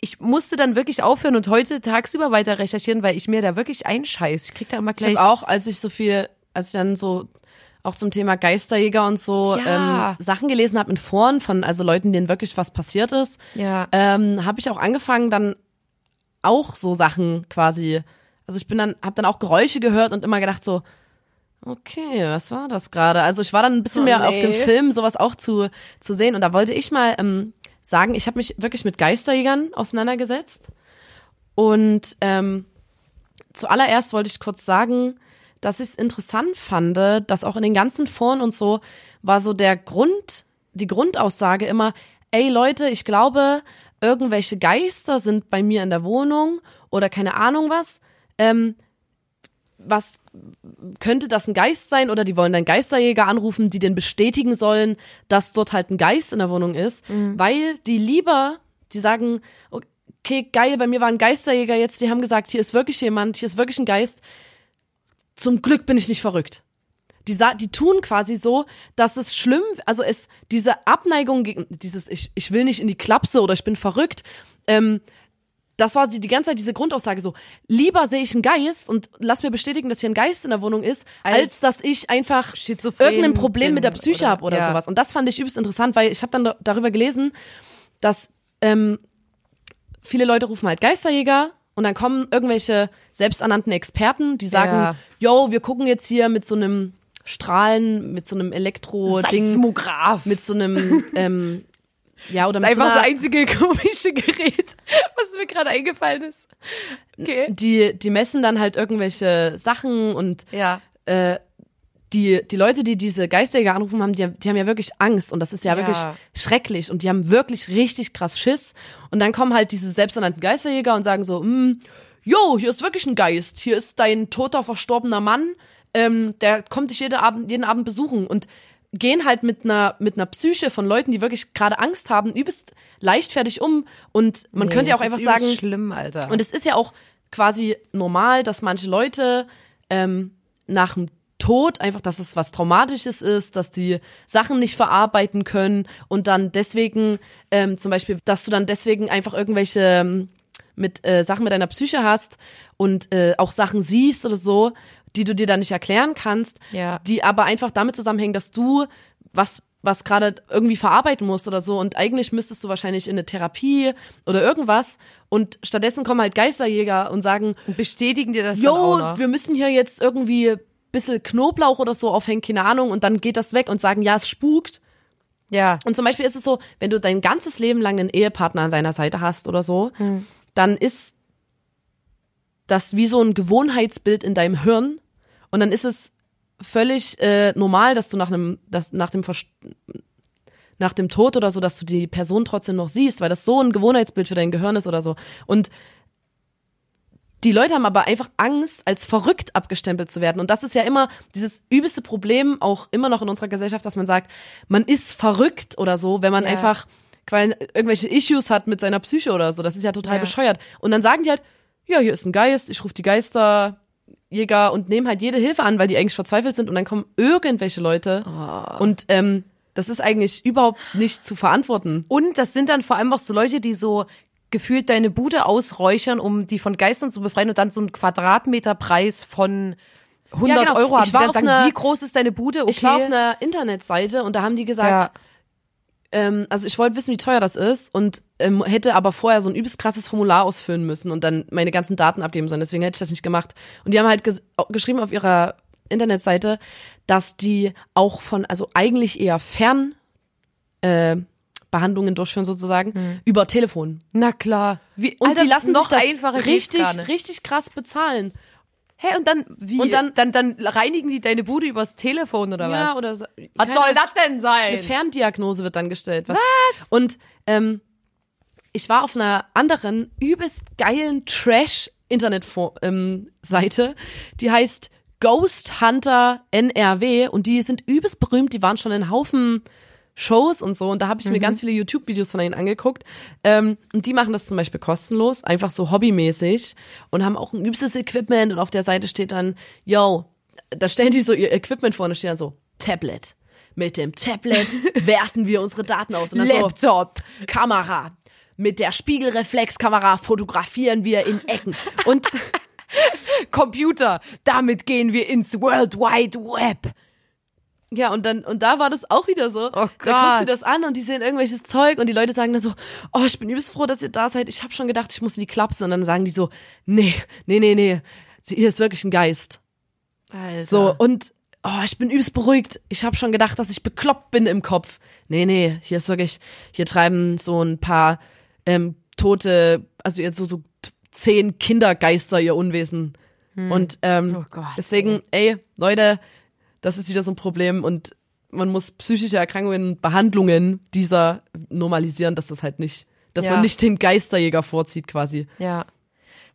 ich musste dann wirklich aufhören und heute tagsüber weiter recherchieren, weil ich mir da wirklich einscheiß. Ich krieg da immer Ich gleich. habe auch, als ich so viel, als ich dann so auch zum Thema Geisterjäger und so Ja. ähm, Sachen gelesen habe in Foren von also Leuten, denen wirklich was passiert ist, Ja. ähm, habe ich auch angefangen dann auch so Sachen quasi. Also ich bin dann, habe dann auch Geräusche gehört und immer gedacht so, okay, was war das gerade? Also ich war dann ein bisschen Oh, mehr auf dem nee. Film sowas auch zu zu sehen und da wollte ich mal ähm, sagen, ich habe mich wirklich mit Geisterjägern auseinandergesetzt und ähm, zuallererst wollte ich kurz sagen, dass ich es interessant fand, dass auch in den ganzen Foren und so war so der Grund, die Grundaussage immer, ey Leute, ich glaube, irgendwelche Geister sind bei mir in der Wohnung oder keine Ahnung was. Ähm, was könnte das ein Geist sein oder die wollen dann Geisterjäger anrufen, die den bestätigen sollen, dass dort halt ein Geist in der Wohnung ist, weil die lieber, die sagen, okay, geil, bei mir war ein Geisterjäger jetzt, die haben gesagt, hier ist wirklich jemand, hier ist wirklich ein Geist. Zum Glück bin ich nicht verrückt. Die, die tun quasi so, dass es schlimm, also es, diese Abneigung gegen, dieses, ich, ich will nicht in die Klapse oder ich bin verrückt, ähm, das war die, die ganze Zeit diese Grundaussage so, lieber sehe ich einen Geist und lass mir bestätigen, dass hier ein Geist in der Wohnung ist, als, Als dass ich einfach irgendein Problem mit der Psyche oder- habe oder ja. sowas. Und das fand ich übelst interessant, weil ich habe dann da- darüber gelesen, dass ähm, viele Leute rufen halt Geisterjäger und dann kommen irgendwelche selbsternannten Experten, die sagen, Ja. yo, wir gucken jetzt hier mit so einem Strahlen, mit so einem Elektro-Ding, Seismograph. mit so einem, ähm, ja, oder das ist mit so einfach das einzige komische Gerät, was mir gerade eingefallen ist. Okay. die, die messen dann halt irgendwelche Sachen und Ja. die, die Leute, die diese Geisterjäger anrufen haben, die, haben- die haben ja wirklich Angst und das ist ja, Ja. wirklich schrecklich und die haben wirklich richtig krass Schiss und dann kommen halt diese selbsternannten Geisterjäger und sagen so, mm, yo, hier ist wirklich ein Geist, hier ist dein toter, verstorbener Mann, ähm, der kommt dich jeden Abend, jeden Abend besuchen und gehen halt mit einer mit einer Psyche von Leuten, die wirklich gerade Angst haben, übelst leichtfertig um und man könnte ja auch einfach sagen, schlimm, Alter. und es ist ja auch quasi normal, dass manche Leute ähm, nach dem Tod einfach, dass es was Traumatisches ist, dass die Sachen nicht verarbeiten können und dann deswegen ähm, zum Beispiel, dass du dann deswegen einfach irgendwelche ähm, mit äh, Sachen mit deiner Psyche hast und äh, auch Sachen siehst oder so, die du dir dann nicht erklären kannst, Ja. die aber einfach damit zusammenhängen, dass du was was gerade irgendwie verarbeiten musst oder so und eigentlich müsstest du wahrscheinlich in eine Therapie oder irgendwas und stattdessen kommen halt Geisterjäger und sagen, bestätigen dir das noch. wir müssen hier jetzt irgendwie bisschen Knoblauch oder so aufhängen, keine Ahnung und dann geht das weg und sagen, ja, es spukt. Ja. Und zum Beispiel ist es so, wenn du dein ganzes Leben lang einen Ehepartner an deiner Seite hast oder so, dann ist das wie so ein Gewohnheitsbild in deinem Hirn und dann ist es völlig äh, normal, dass du nach einem, dass nach dem Vers nach dem Tod oder so, dass du die Person trotzdem noch siehst, weil das so ein Gewohnheitsbild für dein Gehirn ist oder so. Und die Leute haben aber einfach Angst, als verrückt abgestempelt zu werden. Und das ist ja immer dieses übelste Problem, auch immer noch in unserer Gesellschaft, dass man sagt, man ist verrückt oder so, wenn man Ja. einfach irgendwelche Issues hat mit seiner Psyche oder so. Das ist ja total Ja. bescheuert. Und dann sagen die halt, ja, hier ist ein Geist, ich rufe die Geisterjäger und nehmen halt jede Hilfe an, weil die eigentlich verzweifelt sind. Und dann kommen irgendwelche Leute. Und ähm, das ist eigentlich überhaupt nicht zu verantworten. Und das sind dann vor allem auch so Leute, die so gefühlt deine Bude ausräuchern, um die von Geistern zu befreien und dann so einen Quadratmeterpreis von 100 Ja, genau. Euro haben. Ich die war dann auf sagen, einer- wie groß ist deine Bude? Okay. Ich war auf einer Internetseite und da haben die gesagt, ja. Ähm, also ich wollte wissen, wie teuer das ist und ähm, hätte aber vorher so ein übelst krasses Formular ausfüllen müssen und dann meine ganzen Daten abgeben sollen. Deswegen hätte ich das nicht gemacht. Und die haben halt ges geschrieben auf ihrer Internetseite, dass die auch von, also eigentlich eher fern äh, Behandlungen durchführen sozusagen, über Telefon. Na klar. Wie, Und Alter, die lassen sich das einfacher geht's richtig, richtig krass bezahlen. Hä, und dann, wie? Und dann- dann, dann reinigen die deine Bude übers Telefon oder Ja, was? oder so, was keine soll das denn sein? Eine Ferndiagnose wird dann gestellt. Was? Und ähm, ich war auf einer anderen übelst geilen Trash-Internet-Seite, die heißt Ghost Hunter NRW und die sind übelst berühmt, die waren schon in Haufen Shows und so und da habe ich mir ganz viele YouTube-Videos von ihnen angeguckt ähm, und die machen das zum Beispiel kostenlos, einfach so hobbymäßig und haben auch ein übstes Equipment und auf der Seite steht dann, yo, da stellen die so ihr Equipment vor und da steht dann so, Tablet. Mit dem Tablet werten wir unsere Daten aus. Und dann Laptop. So, Kamera. Mit der Spiegelreflexkamera fotografieren wir in Ecken. Und Computer, damit gehen wir ins World Wide Web. Ja, und dann, und da war das auch wieder so. Oh Da guckst Gott. du das an und die sehen irgendwelches Zeug und die Leute sagen dann so, oh, ich bin übelst froh, dass ihr da seid. Ich habe schon gedacht, ich muss in die Klapse. Und dann sagen die so, nee, nee, nee, nee. Sie- Hier ist wirklich ein Geist. Alter. So, und oh, ich bin übelst beruhigt. Ich habe schon gedacht, dass ich bekloppt bin im Kopf. Nee, nee, hier ist wirklich, hier treiben so ein paar ähm, tote, also jetzt so, so zehn Kindergeister ihr Unwesen. Und ähm, Oh Gott, deswegen, ey, Leute, das ist wieder so ein Problem und man muss psychische Erkrankungen, Behandlungen dieser normalisieren, dass das halt nicht, dass Ja. man nicht den Geisterjäger vorzieht quasi. Ja.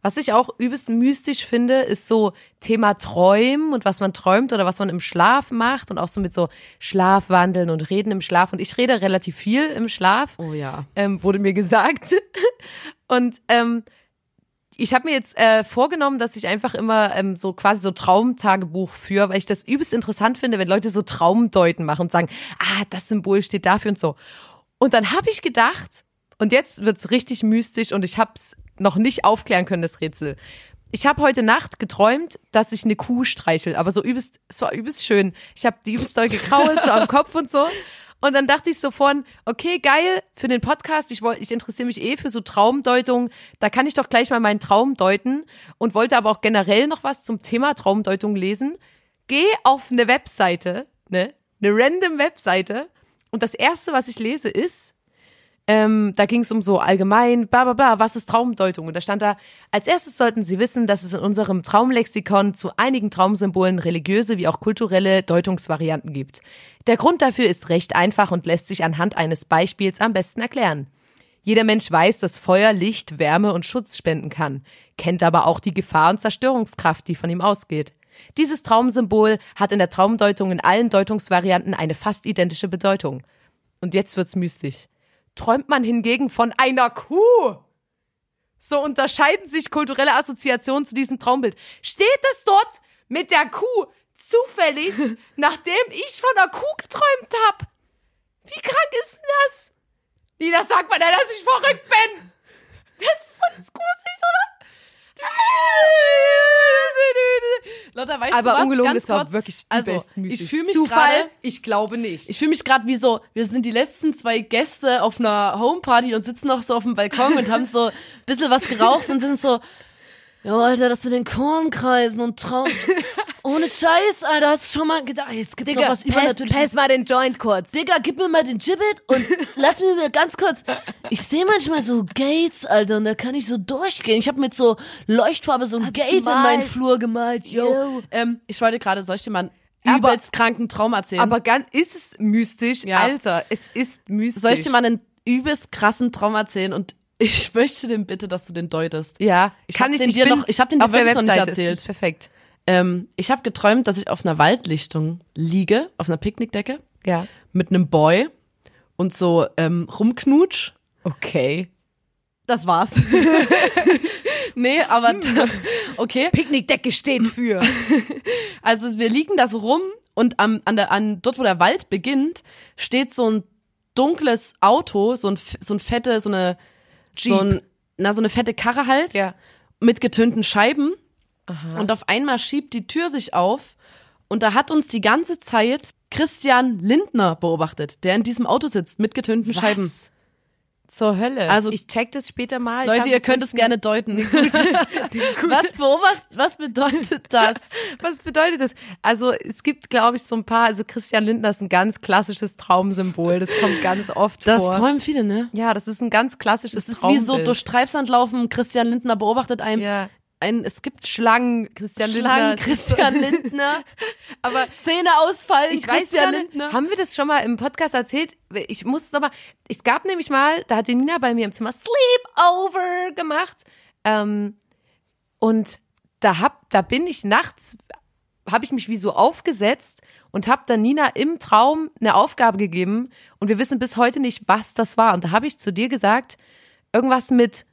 Was ich auch übelst mystisch finde, ist so Thema Träumen und was man träumt oder was man im Schlaf macht und auch so mit so Schlafwandeln und Reden im Schlaf. Und ich rede relativ viel im Schlaf, Oh ja. ähm, wurde mir gesagt. Und ähm, ich habe mir jetzt äh, vorgenommen, dass ich einfach immer ähm, so quasi so Traumtagebuch führe, weil ich das übelst interessant finde, wenn Leute so Traumdeuten machen und sagen, ah, das Symbol steht dafür und so. Und dann habe ich gedacht, und jetzt wird's richtig mystisch und ich hab's noch nicht aufklären können, das Rätsel. Ich habe heute Nacht geträumt, dass ich eine Kuh streichel, aber so übelst, es war übelst schön. Ich habe die übelst doll gekrault, so am Kopf und so. Und dann dachte ich so von, okay, geil, für den Podcast, ich, ich interessiere mich eh für so Traumdeutung, da kann ich doch gleich mal meinen Traum deuten und wollte aber auch generell noch was zum Thema Traumdeutung lesen. Geh auf eine Webseite, ne, eine random Webseite. Und das erste, was ich lese, ist, ähm, da ging es um so allgemein, bla bla bla, was ist Traumdeutung? Und da stand da, als erstes sollten Sie wissen, dass es in unserem Traumlexikon zu einigen Traumsymbolen religiöse wie auch kulturelle Deutungsvarianten gibt. Der Grund dafür ist recht einfach und lässt sich anhand eines Beispiels am besten erklären. Jeder Mensch weiß, dass Feuer Licht, Wärme und Schutz spenden kann, kennt aber auch die Gefahr und Zerstörungskraft, die von ihm ausgeht. Dieses Traumsymbol hat in der Traumdeutung in allen Deutungsvarianten eine fast identische Bedeutung. Und jetzt wird's mystisch. Träumt man hingegen von einer Kuh? So unterscheiden sich kulturelle Assoziationen zu diesem Traumbild. Steht es dort mit der Kuh zufällig, nachdem ich von einer Kuh geträumt habe? Wie krank ist denn das? Nina, sag mal, dass ich verrückt bin. Das ist so gruselig, Lotta, weißt Aber du was? ungelogen, Ganz das war kurz. wirklich also, ich fühle mich Zufall? gerade, Ich glaube nicht. ich fühle mich gerade wie so, wir sind die letzten zwei Gäste auf einer Homeparty und sitzen noch so auf dem Balkon und haben so ein bisschen was geraucht und sind so, ja, Alter, das mit den Kornkreisen und Traum. Ohne Scheiß, Alter, hast du schon mal gedacht, jetzt gibt noch was übernatürliches. mal den Joint kurz. Digga, gib mir mal den Gibbet und lass mir mal ganz kurz. Ich sehe manchmal so Gates, Alter, und da kann ich so durchgehen. Ich habe mit so Leuchtfarbe so ein Gate in meinen Flur gemalt. Yo. Yo. Ähm, ich wollte gerade, soll ich dir mal einen Aber- übelst kranken Traum erzählen? Aber ganz, ist es mystisch? Ja. Alter, es ist mystisch. soll ich dir mal einen übelst krassen Traum erzählen und ich möchte den bitte, dass du den deutest. Ja, Ich kann hab ich den ich dir noch- ich hab den dir auf der wirklich noch nicht erzählt. Ist perfekt. Ähm, ich habe geträumt, dass ich auf einer Waldlichtung liege, auf einer Picknickdecke, Ja. mit einem Boy und so ähm, rumknutsch. Okay. Das war's. nee, aber okay. Picknickdecke steht für. Also wir liegen da so rum und am, an der, an, dort, wo der Wald beginnt, steht so ein dunkles Auto, so ein, so ein fette, so eine, so Jeep. ein, na, so eine fette Karre halt, ja. mit getönten Scheiben. Und auf einmal schiebt die Tür sich auf und da hat uns die ganze Zeit Christian Lindner beobachtet, der in diesem Auto sitzt, mit getönten Scheiben. Was? Zur Hölle. Also- ich check das später mal. Leute, ihr könnt es gerne deuten. was beobacht, was bedeutet das? Was bedeutet das? Also es gibt, glaube ich, so ein paar, also Christian Lindner ist ein ganz klassisches Traumsymbol. Das kommt ganz oft Das vor. träumen viele, ne? ja, das ist ein ganz klassisches Das ist wie so Traumbild. durch Treibsand laufen, Christian Lindner beobachtet einem. Ja. Ein, es gibt Schlangen, Christian Schlangen, Lindner. Christian Lindner, Aber Zähne ausfallen, ich weiß Christian gar nicht, Lindner. haben wir das schon mal im Podcast erzählt? Ich muss noch mal, es gab nämlich mal, da hat die Nina bei mir im Zimmer Sleepover gemacht. Ähm, und da hab, da bin ich nachts, habe ich mich wie so aufgesetzt und habe dann Nina im Traum eine Aufgabe gegeben und wir wissen bis heute nicht, was das war. Und da habe ich zu dir gesagt, irgendwas mit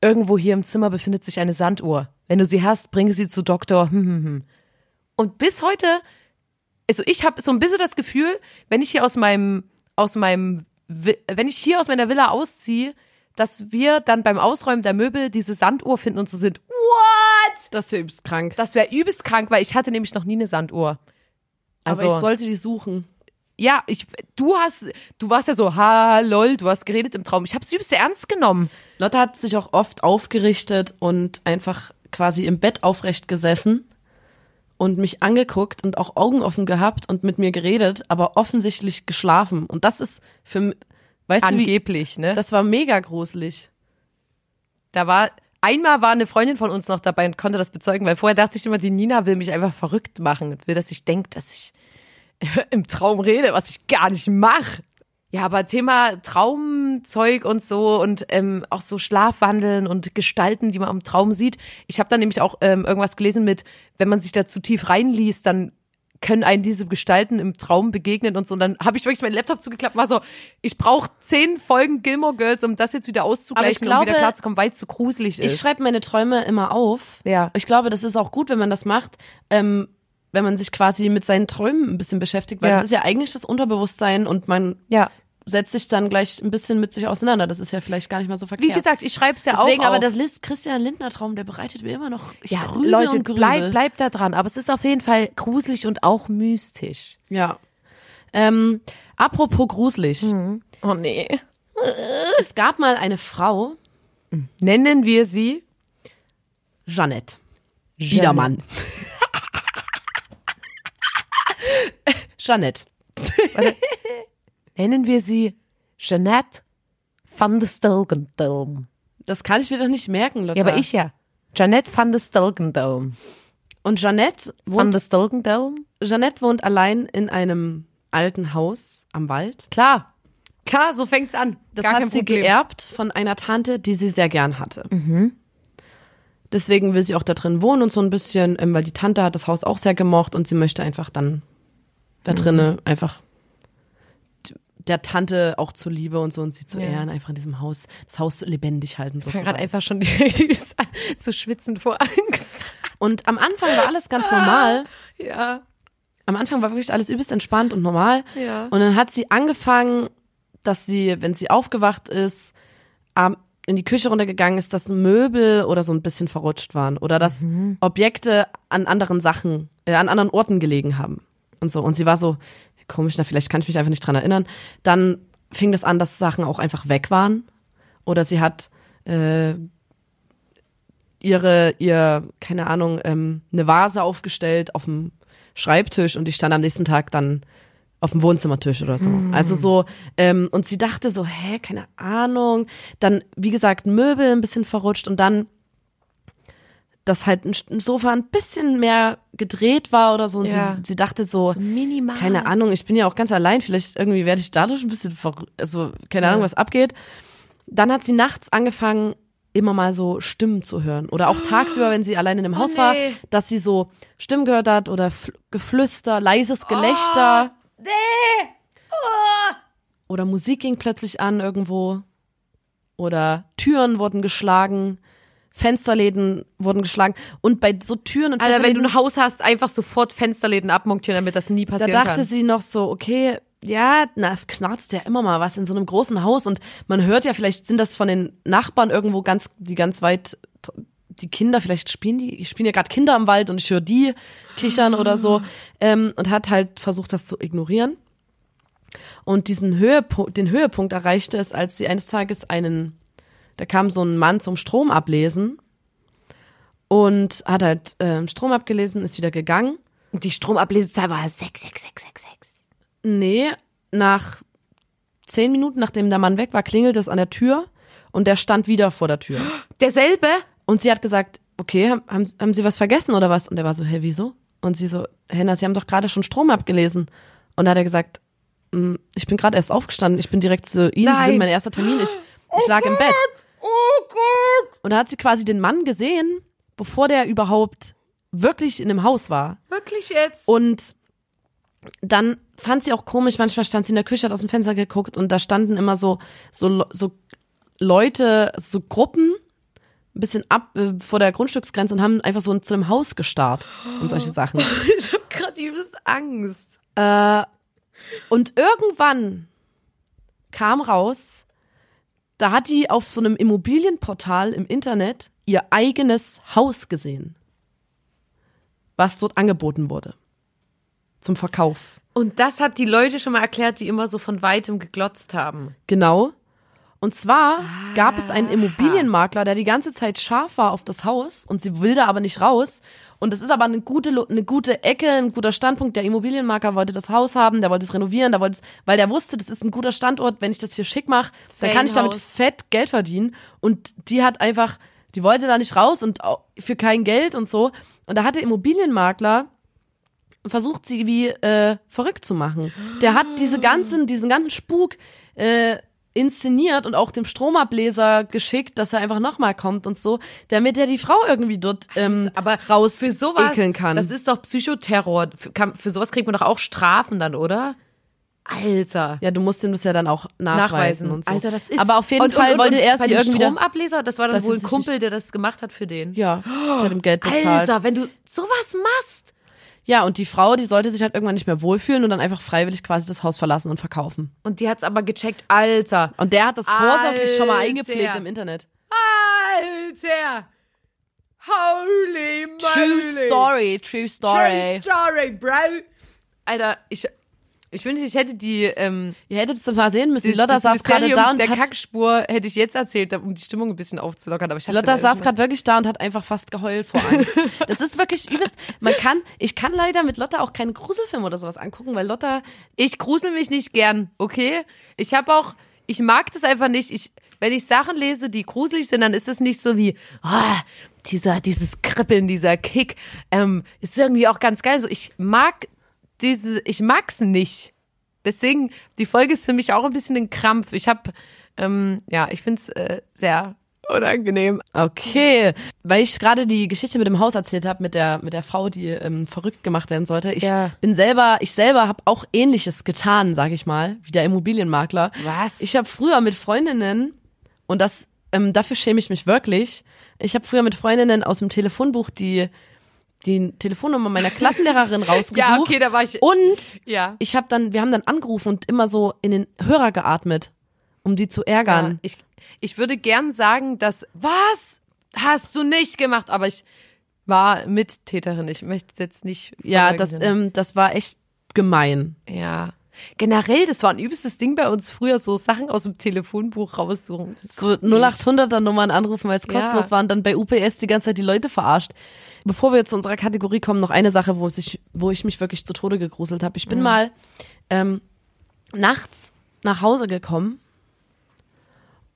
irgendwo hier im Zimmer befindet sich eine Sanduhr. Wenn du sie hast, bringe sie zu Doktor. Hm, hm, hm. Und bis heute, also ich habe so ein bisschen das Gefühl, wenn ich hier aus meinem, aus meinem, wenn ich hier aus meiner Villa ausziehe, dass wir dann beim Ausräumen der Möbel diese Sanduhr finden und so sind, what? Das wäre übelst krank. Das wäre übelst krank, weil ich hatte nämlich noch nie eine Sanduhr. Also, Aber ich sollte die suchen. ja, ich, du hast, du warst ja so, ha, lol, du hast geredet im Traum. Ich hab's übelst ernst genommen. Lotte hat sich auch oft aufgerichtet und einfach quasi im Bett aufrecht gesessen und mich angeguckt und auch Augen offen gehabt und mit mir geredet, aber offensichtlich geschlafen. Und das ist für, weißt du, wie, Angeblich, ne? das war mega gruselig. Da war, einmal war eine Freundin von uns noch dabei und konnte das bezeugen, weil vorher dachte ich immer, die Nina will mich einfach verrückt machen und will, dass ich denke, dass ich im Traum rede, was ich gar nicht mache. Ja, aber Thema Traumzeug und so und ähm, auch so Schlafwandeln und Gestalten, die man am Traum sieht. Ich habe da nämlich auch ähm, irgendwas gelesen mit, wenn man sich da zu tief reinliest, dann können einen diese Gestalten im Traum begegnen und so. Und dann habe ich wirklich meinen Laptop zugeklappt, war so, ich brauche zehn Folgen Gilmore Girls, um das jetzt wieder auszugleichen, um glaube, wieder klarzukommen, weil es zu gruselig ist. Ich schreibe meine Träume immer auf. Ja. Ich glaube, das ist auch gut, wenn man das macht, ähm, wenn man sich quasi mit seinen Träumen ein bisschen beschäftigt, weil Ja. das ist ja eigentlich das Unterbewusstsein und man ja. setzt sich dann gleich ein bisschen mit sich auseinander. Das ist ja vielleicht gar nicht mal so verkehrt. Wie gesagt, ich schreibe es ja Deswegen, auch aber auf. das List Christian Lindner Traum, der bereitet mir immer noch ich ja, Leute, und grübel. bleib, bleib da dran. Aber es ist auf jeden Fall gruselig und auch mystisch. Ja. Ähm, apropos gruselig. Oh nee. Es gab mal eine Frau, Nennen wir sie Jeannette. Biedermann. Jeannette. Nennen wir sie Jeanette van der Stilgendome. Das kann ich mir doch nicht merken, Lotta. Ja, aber ich ja. Jeanette van der Stilgendome. Und Jeannette Van wohnt, der Stilgendome? Jeannette wohnt allein in einem alten Haus am Wald. Klar. Klar, so fängt's an. Das Gar hat sie Problem. geerbt von einer Tante, die sie sehr gern hatte. Deswegen will sie auch da drin wohnen und so ein bisschen, ähm, weil die Tante hat das Haus auch sehr gemocht und sie möchte einfach dann da drinnen einfach d- der Tante auch zuliebe und so und sie zu Ja. ehren, einfach in diesem Haus, das Haus lebendig halten Ich sozusagen. gerade einfach schon zu schwitzen vor Angst. Und am Anfang war alles ganz normal. Ja. Am Anfang war wirklich alles übelst entspannt und normal. Ja. Und dann hat sie angefangen, dass sie, wenn sie aufgewacht ist, in die Küche runtergegangen ist, dass Möbel oder so ein bisschen verrutscht waren oder dass Objekte an anderen Sachen, äh, an anderen Orten gelegen haben und so. Und sie war so, komisch, na, vielleicht kann ich mich einfach nicht dran erinnern. Dann fing das an, dass Sachen auch einfach weg waren. Oder sie hat äh, ihre, ihr, keine Ahnung, ähm, eine Vase aufgestellt auf dem Schreibtisch und die stand am nächsten Tag dann auf dem Wohnzimmertisch oder so. Also so, ähm, und sie dachte so, hä, keine Ahnung. Dann, wie gesagt, Möbel ein bisschen verrutscht und dann, dass halt ein Sofa ein bisschen mehr gedreht war oder so. Und Ja. sie, sie dachte so, So minimal. keine Ahnung, ich bin ja auch ganz allein, vielleicht irgendwie werde ich dadurch ein bisschen also keine Ahnung, was abgeht. Dann hat sie nachts angefangen, immer mal so Stimmen zu hören. Oder auch tagsüber, wenn sie allein in dem Haus war, nee. dass sie so Stimmen gehört hat oder Geflüster, leises Gelächter. Oder Musik ging plötzlich an irgendwo. Oder Türen wurden geschlagen. Fensterläden wurden geschlagen. Und bei so Türen und Alter, wenn du ein Haus hast, einfach sofort Fensterläden abmontieren, damit das nie da passieren dachte kann. sie noch so, okay, ja, na, es knarzt ja immer mal was in so einem großen Haus und man hört ja, vielleicht sind das von den Nachbarn irgendwo ganz, die ganz weit, die Kinder, vielleicht spielen die, spielen ja gerade Kinder im Wald und ich höre die kichern oder so, ähm, und hat halt versucht, das zu ignorieren. Und diesen Höhepunkt, den Höhepunkt erreichte es, als sie eines Tages einen, da kam so ein Mann zum Strom ablesen und hat halt ähm, Strom abgelesen, ist wieder gegangen Und die Stromablesezahl war 66666. Nee, nach zehn Minuten, nachdem der Mann weg war, klingelt es an der Tür und der stand wieder vor der Tür. Derselbe? Und sie hat gesagt, okay, haben, haben, Sie was vergessen oder was? Und er war so, hä, wieso? Und sie so, Henna, Sie haben doch gerade schon Strom abgelesen. Und da hat er gesagt, "Mm, ich bin gerade erst aufgestanden, ich bin direkt zu Ihnen, Sie Nein. sind mein erster Termin, ich, ich lag im Bett. Oh Gott. Und da hat sie quasi den Mann gesehen, bevor der überhaupt wirklich in dem Haus war. Wirklich jetzt? Und dann fand sie auch komisch, manchmal stand sie in der Küche, hat aus dem Fenster geguckt und da standen immer so, so, so Leute, so Gruppen, ein bisschen ab äh, vor der Grundstücksgrenze und haben einfach so zu einem Haus gestarrt und solche Sachen. Ich hab gerade übelst Angst. Und irgendwann kam raus, da hat die auf so einem Immobilienportal im Internet ihr eigenes Haus gesehen, was dort angeboten wurde zum Verkauf. Und das hat die Leute schon mal erklärt, die immer so von weitem geglotzt haben. Genau. Und zwar gab es einen Immobilienmakler, der die ganze Zeit scharf war auf das Haus und sie will da aber nicht raus. Und das ist aber eine gute, eine gute Ecke, ein guter Standpunkt. Der Immobilienmakler wollte das Haus haben, der wollte es renovieren, der wollte es, weil der wusste, das ist ein guter Standort. Wenn ich das hier schick mache, dann kann ich damit fett Geld verdienen. Und die hat einfach, die wollte da nicht raus und für kein Geld und so. Und da hat der Immobilienmakler versucht sie wie äh, verrückt zu machen. Der hat diese ganzen, diesen ganzen Spuk äh, inszeniert und auch dem Stromableser geschickt, dass er einfach nochmal kommt und so, damit er die Frau irgendwie dort ähm, Aber raus für sowas, ekeln kann. das ist doch Psychoterror. Für, kann, für sowas kriegt man doch auch Strafen dann, oder? Alter. ja, du musst ihm das ja dann auch nachweisen, Nachweisen. und so. Alter, das ist. Aber auf jeden und, Fall und, und, wollte er sie irgendwie Stromableser, das war dann dass wohl ein Kumpel, der das gemacht hat für den. ja, der hat ihm Geld bezahlt. Alter, wenn du sowas machst. Ja, und die Frau, die sollte sich halt irgendwann nicht mehr wohlfühlen und dann einfach freiwillig quasi das Haus verlassen und verkaufen. Und die hat's aber gecheckt, Alter. Und der hat das vorsorglich schon mal eingepflegt im Internet. Alter. Holy moly. True story, true story. True story, bro. Alter, ich, ich wünschte, ich hätte die, ähm, Ihr hättet es mal sehen müssen. Die Lotta das saß gerade da und der hat, Kackspur hätte ich jetzt erzählt, um die Stimmung ein bisschen aufzulockern. Aber ich Lotta saß gerade wirklich da und hat einfach fast geheult vor Angst. das ist wirklich übelst. Man kann, ich kann leider mit Lotta auch keinen Gruselfilm oder sowas angucken, weil Lotta, Ich grusel mich nicht gern, okay? Ich habe auch, ich mag das einfach nicht. Ich, wenn ich Sachen lese, die gruselig sind, dann ist es nicht so wie, ah, dieser, dieses Kribbeln, dieser Kick, ähm, ist irgendwie auch ganz geil. So, ich mag diese, ich mag's nicht. Deswegen, die Folge ist für mich auch ein bisschen ein Krampf. Ich habe, ähm, ja, ich find's äh, sehr unangenehm. okay, weil ich gerade die Geschichte mit dem Haus erzählt habe, mit der, mit der Frau, die ähm, verrückt gemacht werden sollte. Ich Ja. bin selber, ich selber habe auch Ähnliches getan, sag ich mal, wie der Immobilienmakler. Was? Ich habe früher mit Freundinnen, und das, ähm, dafür schäme ich mich wirklich, ich habe früher mit Freundinnen aus dem Telefonbuch die, die Telefonnummer meiner Klassenlehrerin rausgesucht. Ja, okay, da war ich. Und Ja. ich habe dann, wir haben dann angerufen und immer so in den Hörer geatmet, um die zu ärgern. Ja, ich, ich würde gern sagen, dass, was hast du nicht gemacht? Aber ich war Mittäterin. Ich möchte jetzt nicht. Ja, das, ähm, das war echt gemein. ja. Generell, das war ein übelstes Ding bei uns früher, so Sachen aus dem Telefonbuch raussuchen. So 0800er Nummern anrufen, weil es Ja. kostenlos war und dann bei UPS die ganze Zeit die Leute verarscht. Bevor wir zu unserer Kategorie kommen, noch eine Sache, wo, sich, wo ich mich wirklich zu Tode gegruselt habe. Ich bin mal ähm, nachts nach Hause gekommen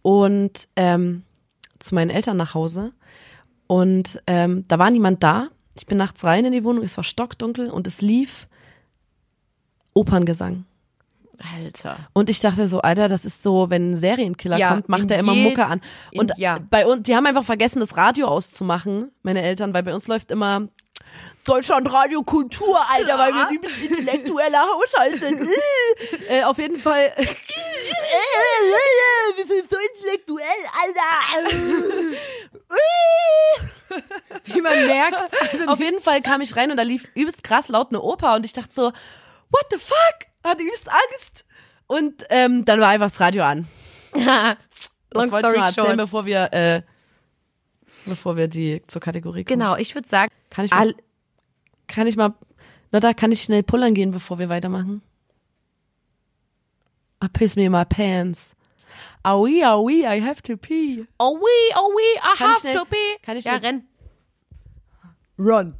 und ähm, zu meinen Eltern nach Hause und ähm, da war niemand da. Ich bin nachts rein in die Wohnung, es war stockdunkel und es lief Operngesang. Alter. Und ich dachte so, Alter, das ist so, wenn ein Serienkiller Ja, kommt, macht in er immer Mucke an. in- Und ja. bei uns, die haben einfach vergessen, das Radio auszumachen, meine Eltern, weil bei uns läuft immer Deutschland Radio Kultur, Alter, weil wir übelst intellektueller Haushalt sind. äh, auf jeden Fall. wir sind so intellektuell, Alter. Wie man merkt. Auf jeden Fall kam ich rein und da lief übelst krass laut eine Oper und ich dachte so, what the fuck? Hatte übelst Angst. Und ähm, dann war einfach das Radio an. Long Das wollte ich noch erzählen, short. bevor wir, äh, bevor wir die zur Kategorie kommen. Genau, ich würde sagen, Kann ich mal, kann ich mal, Lotta, kann ich schnell pullern gehen, bevor wir weitermachen? I piss me in my pants. Aui, aui, I have to pee. oh we, oh we, I Kann ich have schnell- to be. kann ich ja, schnell- renn. Run.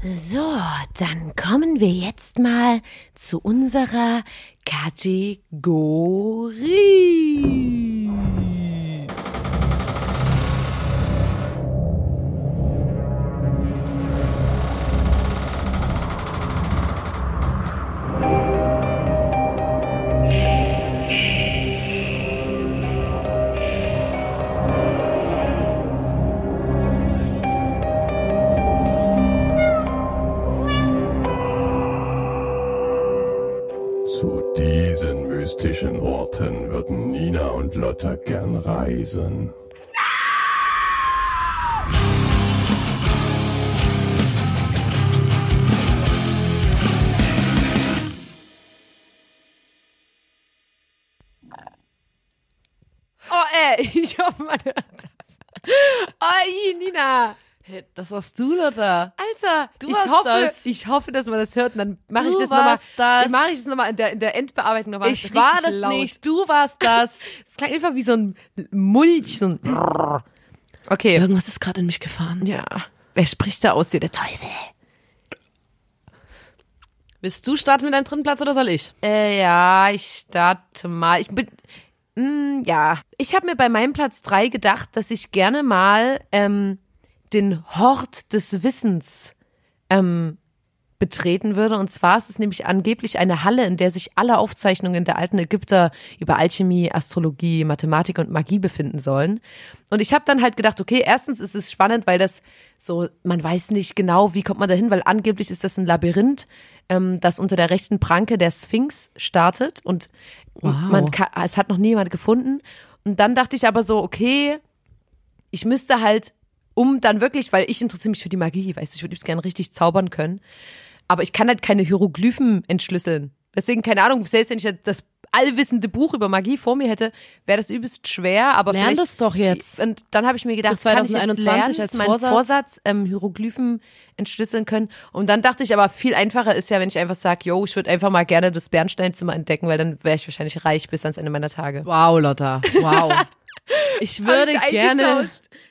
So, dann kommen wir jetzt mal zu unserer Kategorie. Reisen. Oh, ey, ich hoffe, man hört das. Oh, Nina. Hey, das warst du, Lotta. Alter, Du ich warst hoffe, das. ich hoffe, dass man das hört und dann mache ich das nochmal. das. Mache ich das nochmal in der, in der Endbearbeitung nochmal. Ich war das laut. nicht, du warst das. Es klang einfach wie so ein Mulch, so ein. Okay. Irgendwas ist gerade in mich gefahren. Ja. Wer spricht da aus dir? Der Teufel. Willst du starten mit deinem dritten Platz oder soll ich? Äh, ja, ich starte mal. Ich bin. Mm, ja. Ich habe mir bei meinem Platz drei gedacht, dass ich gerne mal ähm, den Hort des Wissens ähm, betreten würde. Und zwar ist es nämlich angeblich eine Halle, in der sich alle Aufzeichnungen der alten Ägypter über Alchemie, Astrologie, Mathematik und Magie befinden sollen. Und ich habe dann halt gedacht, okay, erstens ist es spannend, weil das so, man weiß nicht genau, wie kommt man dahin, weil angeblich ist das ein Labyrinth, ähm, das unter der rechten Pranke der Sphinx startet und man kann, es hat noch nie jemand gefunden. Und dann dachte ich aber so, okay, ich müsste halt, um dann wirklich, weil ich interessiere mich für die Magie, weißt du, ich würde liebst gerne richtig zaubern können. Aber ich kann halt keine Hieroglyphen entschlüsseln. Deswegen, keine Ahnung, selbst wenn ich das allwissende Buch über Magie vor mir hätte, wäre das übelst schwer. Aber Lern das doch jetzt. Und dann habe ich mir gedacht, Für kann ich jetzt 2021 lernen, als Vorsatz? Vorsatz, ähm, Hieroglyphen entschlüsseln können. Und dann dachte ich aber, viel einfacher ist ja, wenn ich einfach sage, yo, ich würde einfach mal gerne das Bernsteinzimmer entdecken, weil dann wäre ich wahrscheinlich reich bis ans Ende meiner Tage. Wow, Lotta. Wow. Ich würde ich gerne.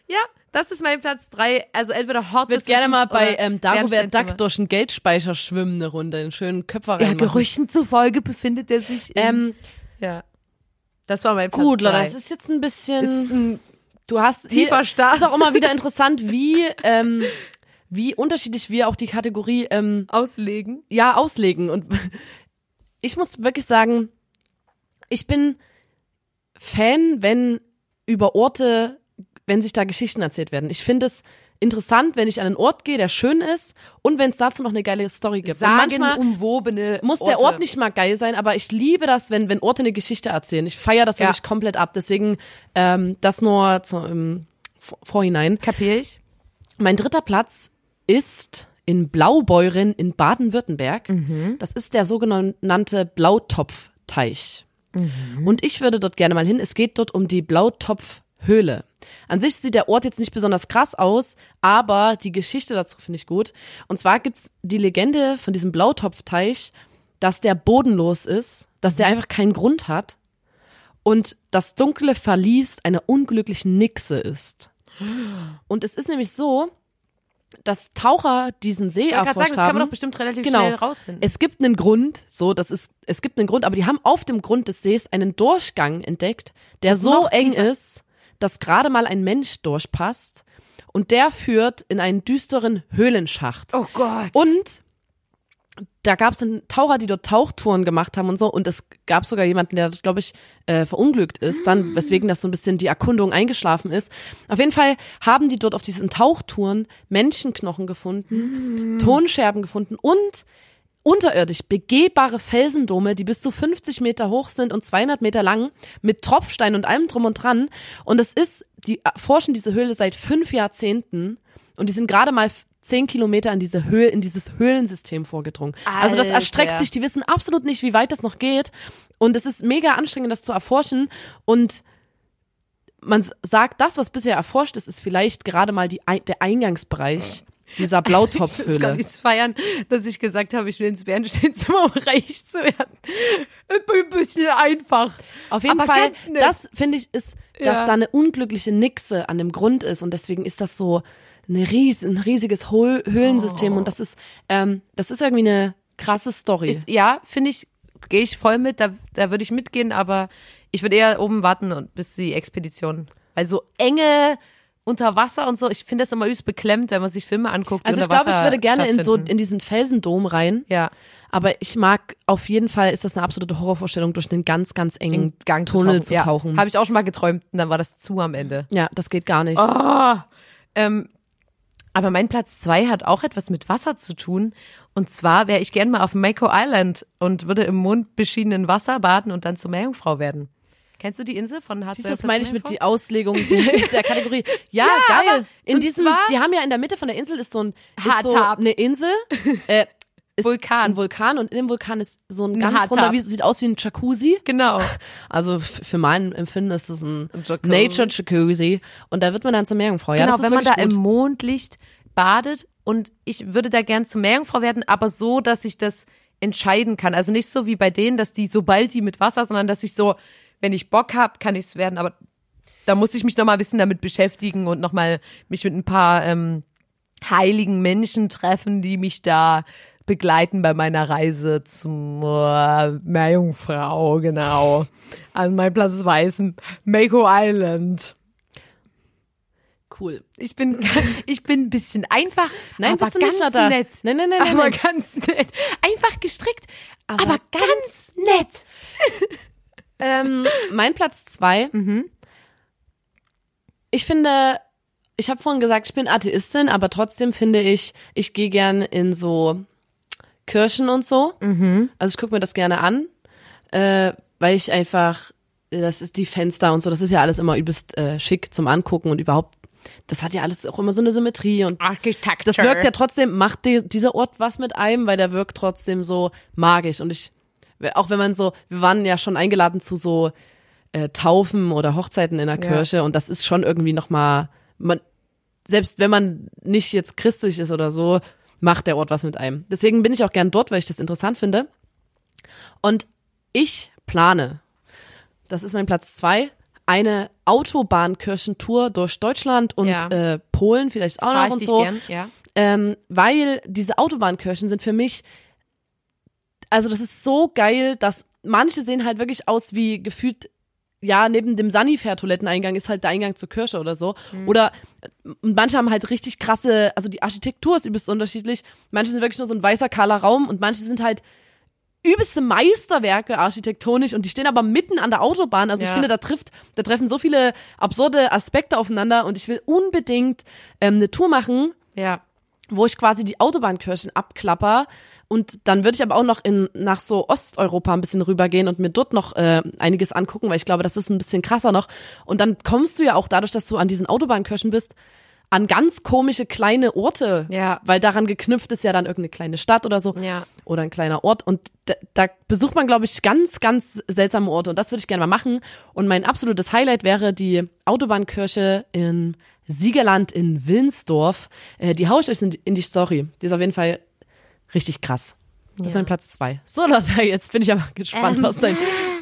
Ja, das ist mein Platz drei. Also entweder Hort würde des gerne mal bei ähm, Dagobert. Duck durch einen Geldspeicher schwimmen eine Runde, einen schönen Köpfer Ja, reinmachen. Gerüchten zufolge befindet er sich in, Ähm, ja. Das war mein Platz gut, drei. das ist jetzt ein bisschen. ist ein du hast tiefer Start. Ist auch immer wieder interessant, wie ähm, wie unterschiedlich wir auch die Kategorie ähm, auslegen. ja auslegen. Und ich muss wirklich sagen, ich bin Fan, wenn über Orte, wenn sich da Geschichten erzählt werden. Ich finde es interessant, wenn ich an einen Ort gehe, der schön ist und wenn es dazu noch eine geile Story gibt. und manchmal umwobene muss der Ort nicht mal geil sein, aber ich liebe das, wenn, wenn Orte eine Geschichte erzählen. Ich feiere das Ja. wirklich komplett ab. Deswegen ähm, das nur zu, im Vor- Vorhinein. Kapier ich? Mein dritter Platz ist in Blaubeuren in Baden-Württemberg. Mhm. Das ist der sogenannte Blautopfteich. Mhm. Und ich würde dort gerne mal hin. Es geht dort um die Blautopfhöhle. An sich sieht der Ort jetzt nicht besonders krass aus, aber die Geschichte dazu finde ich gut. Und zwar gibt's die Legende von diesem Blautopfteich, dass der bodenlos ist, dass der einfach keinen Grund hat und das dunkle Verlies einer unglücklichen Nixe ist. Und es ist nämlich so, dass Taucher diesen See Ich erforscht sagen, das kann man haben. doch bestimmt relativ Genau. schnell rausfinden. Es gibt einen Grund, so, das ist, es gibt einen Grund, aber die haben auf dem Grund des Sees einen Durchgang entdeckt, der so noch eng tiefer. ist, dass gerade mal ein Mensch durchpasst. Und der führt in einen düsteren Höhlenschacht. oh Gott. Und da gab es einen Taucher, die dort Tauchtouren gemacht haben und so. Und es gab sogar jemanden, der, glaube ich, äh, verunglückt ist, dann, weswegen das so ein bisschen die Erkundung eingeschlafen ist. Auf jeden Fall haben die dort auf diesen Tauchtouren Menschenknochen gefunden, Tonscherben gefunden und unterirdisch begehbare Felsendome, die bis zu 50 Meter hoch sind und 200 Meter lang, mit Tropfstein und allem drum und dran. Und es ist, die erforschen diese Höhle seit fünf Jahrzehnten und die sind gerade mal zehn Kilometer in diese Höhe, in dieses Höhlensystem vorgedrungen. Also das Alter. erstreckt sich, die wissen absolut nicht, wie weit das noch geht. Und es ist mega anstrengend, das zu erforschen. Und man sagt, das, was bisher erforscht ist, ist vielleicht gerade mal die, der Eingangsbereich dieser Ich Blautopfhöhle. gar nicht feiern, dass ich gesagt habe, ich will ins Bernsteinzimmer, um reich zu werden. Ein bisschen einfach. Auf jeden Aber Fall, das finde ich ist dass Ja. da eine unglückliche Nixe an dem Grund ist und deswegen ist das so eine ries ein riesiges Höhl Höhlensystem und das ist, ähm, das ist irgendwie eine krasse Story. Ist, ja, finde ich, gehe ich voll mit, da, da würde ich mitgehen, aber ich würde eher oben warten und bis die Expedition. Weil so enge unter Wasser und so, ich finde das immer übelst beklemmt, wenn man sich Filme anguckt. also ich glaube, ich würde gerne in so in diesen Felsendom rein. ja, Aber ich mag auf jeden Fall, ist das eine absolute Horrorvorstellung, durch einen ganz, ganz engen Gang Tunnel zu tauchen. zu Ja, Habe ich auch schon mal geträumt und dann war das zu am Ende. Ja, das geht gar nicht. Ähm, aber mein Platz zwei hat auch etwas mit Wasser zu tun. Und zwar wäre ich gern mal auf Mako Island und würde im mondbeschienenen Wasser baden und dann zur Meerjungfrau werden. Kennst du die Insel von Hartz Das meine ich mit die Auslegung der, Kategorie. Ja, geil. aber- In diesem, die haben ja in der Mitte von der Insel ist so ein ist so eine Insel, äh, Vulkan. ein Vulkan und in dem Vulkan ist so ein Ein ganz Hatab. runder, wie, sieht aus wie ein Jacuzzi. Genau. Also für mein Empfinden ist das ein Ein Jacuzzi. Nature Jacuzzi und da wird man dann zur Meerjungfrau. Ja, genau, ist wenn man da wirklich im gut. Mondlicht badet und ich würde da gern zur Meerjungfrau werden, aber so, dass ich das entscheiden kann. Also nicht so wie bei denen, dass die, sobald die mit Wasser, sondern dass ich so, wenn ich Bock hab, kann ich es werden, aber da muss ich mich noch mal ein bisschen damit beschäftigen und noch mal mich mit ein paar ähm, heiligen Menschen treffen, die mich da begleiten bei meiner Reise zum äh, Meerjungfrau, genau. An meinem Platz ist weiß Mako Island. cool. Ich bin, ich bin ein bisschen einfach, Nein, aber bist du ganz nicht, nett. Nein, nein, nein, aber nein. ganz nett. Einfach gestrickt, aber, ganz nett. Ähm, mein Platz zwei. Ich finde, ich habe vorhin gesagt, ich bin Atheistin, aber trotzdem finde ich, ich gehe gern in so Kirchen und so. Also ich gucke mir das gerne an, äh, weil ich einfach, das ist die Fenster und so, das ist ja alles immer übelst äh, schick zum Angucken und überhaupt, das hat ja alles auch immer so eine Symmetrie und Architecture. das wirkt ja trotzdem, macht die, dieser Ort was mit einem, weil der wirkt trotzdem so magisch. Und ich, auch wenn man so, wir waren ja schon eingeladen zu so äh, Taufen oder Hochzeiten in der Ja. Kirche und das ist schon irgendwie nochmal, man, selbst wenn man nicht jetzt christlich ist oder so, macht der Ort was mit einem. Deswegen bin ich auch gern dort, weil ich das interessant finde. Und ich plane, das ist mein Platz zwei, eine Autobahnkirchentour durch Deutschland und Ja. äh, Polen vielleicht auch Frag noch ich und so gern, ja. ähm, weil diese Autobahnkirchen sind für mich, also das ist so geil, dass manche sehen halt wirklich aus wie gefühlt, ja, neben dem Sanifair-Toiletteneingang ist halt der Eingang zur Kirche oder so. Oder äh, manche haben halt richtig krasse, also die Architektur ist übelst unterschiedlich. Manche sind wirklich nur so ein weißer, kahler Raum und manche sind halt übelste Meisterwerke architektonisch und die stehen aber mitten an der Autobahn. Also ich Ja. finde, da trifft, da treffen so viele absurde Aspekte aufeinander und ich will unbedingt ähm, eine Tour machen, Ja. Wo ich quasi die Autobahnkirchen abklapper und dann würde ich aber auch noch in nach so Osteuropa ein bisschen rübergehen und mir dort noch äh, einiges angucken, weil ich glaube, das ist ein bisschen krasser noch. Und dann kommst du ja auch dadurch, dass du an diesen Autobahnkirchen bist, an ganz komische kleine Orte, Ja. weil daran geknüpft ist ja dann irgendeine kleine Stadt oder so Ja. oder ein kleiner Ort und da, da besucht man, glaube ich, ganz, ganz seltsame Orte und das würde ich gerne mal machen. Und mein absolutes Highlight wäre die Autobahnkirche in Siegerland in Wilnsdorf. Äh, die haue ich euch in die, in die Story. Die ist auf jeden Fall richtig krass. Das ist mein Platz zwei. So, Lotta, jetzt bin ich aber gespannt, was dein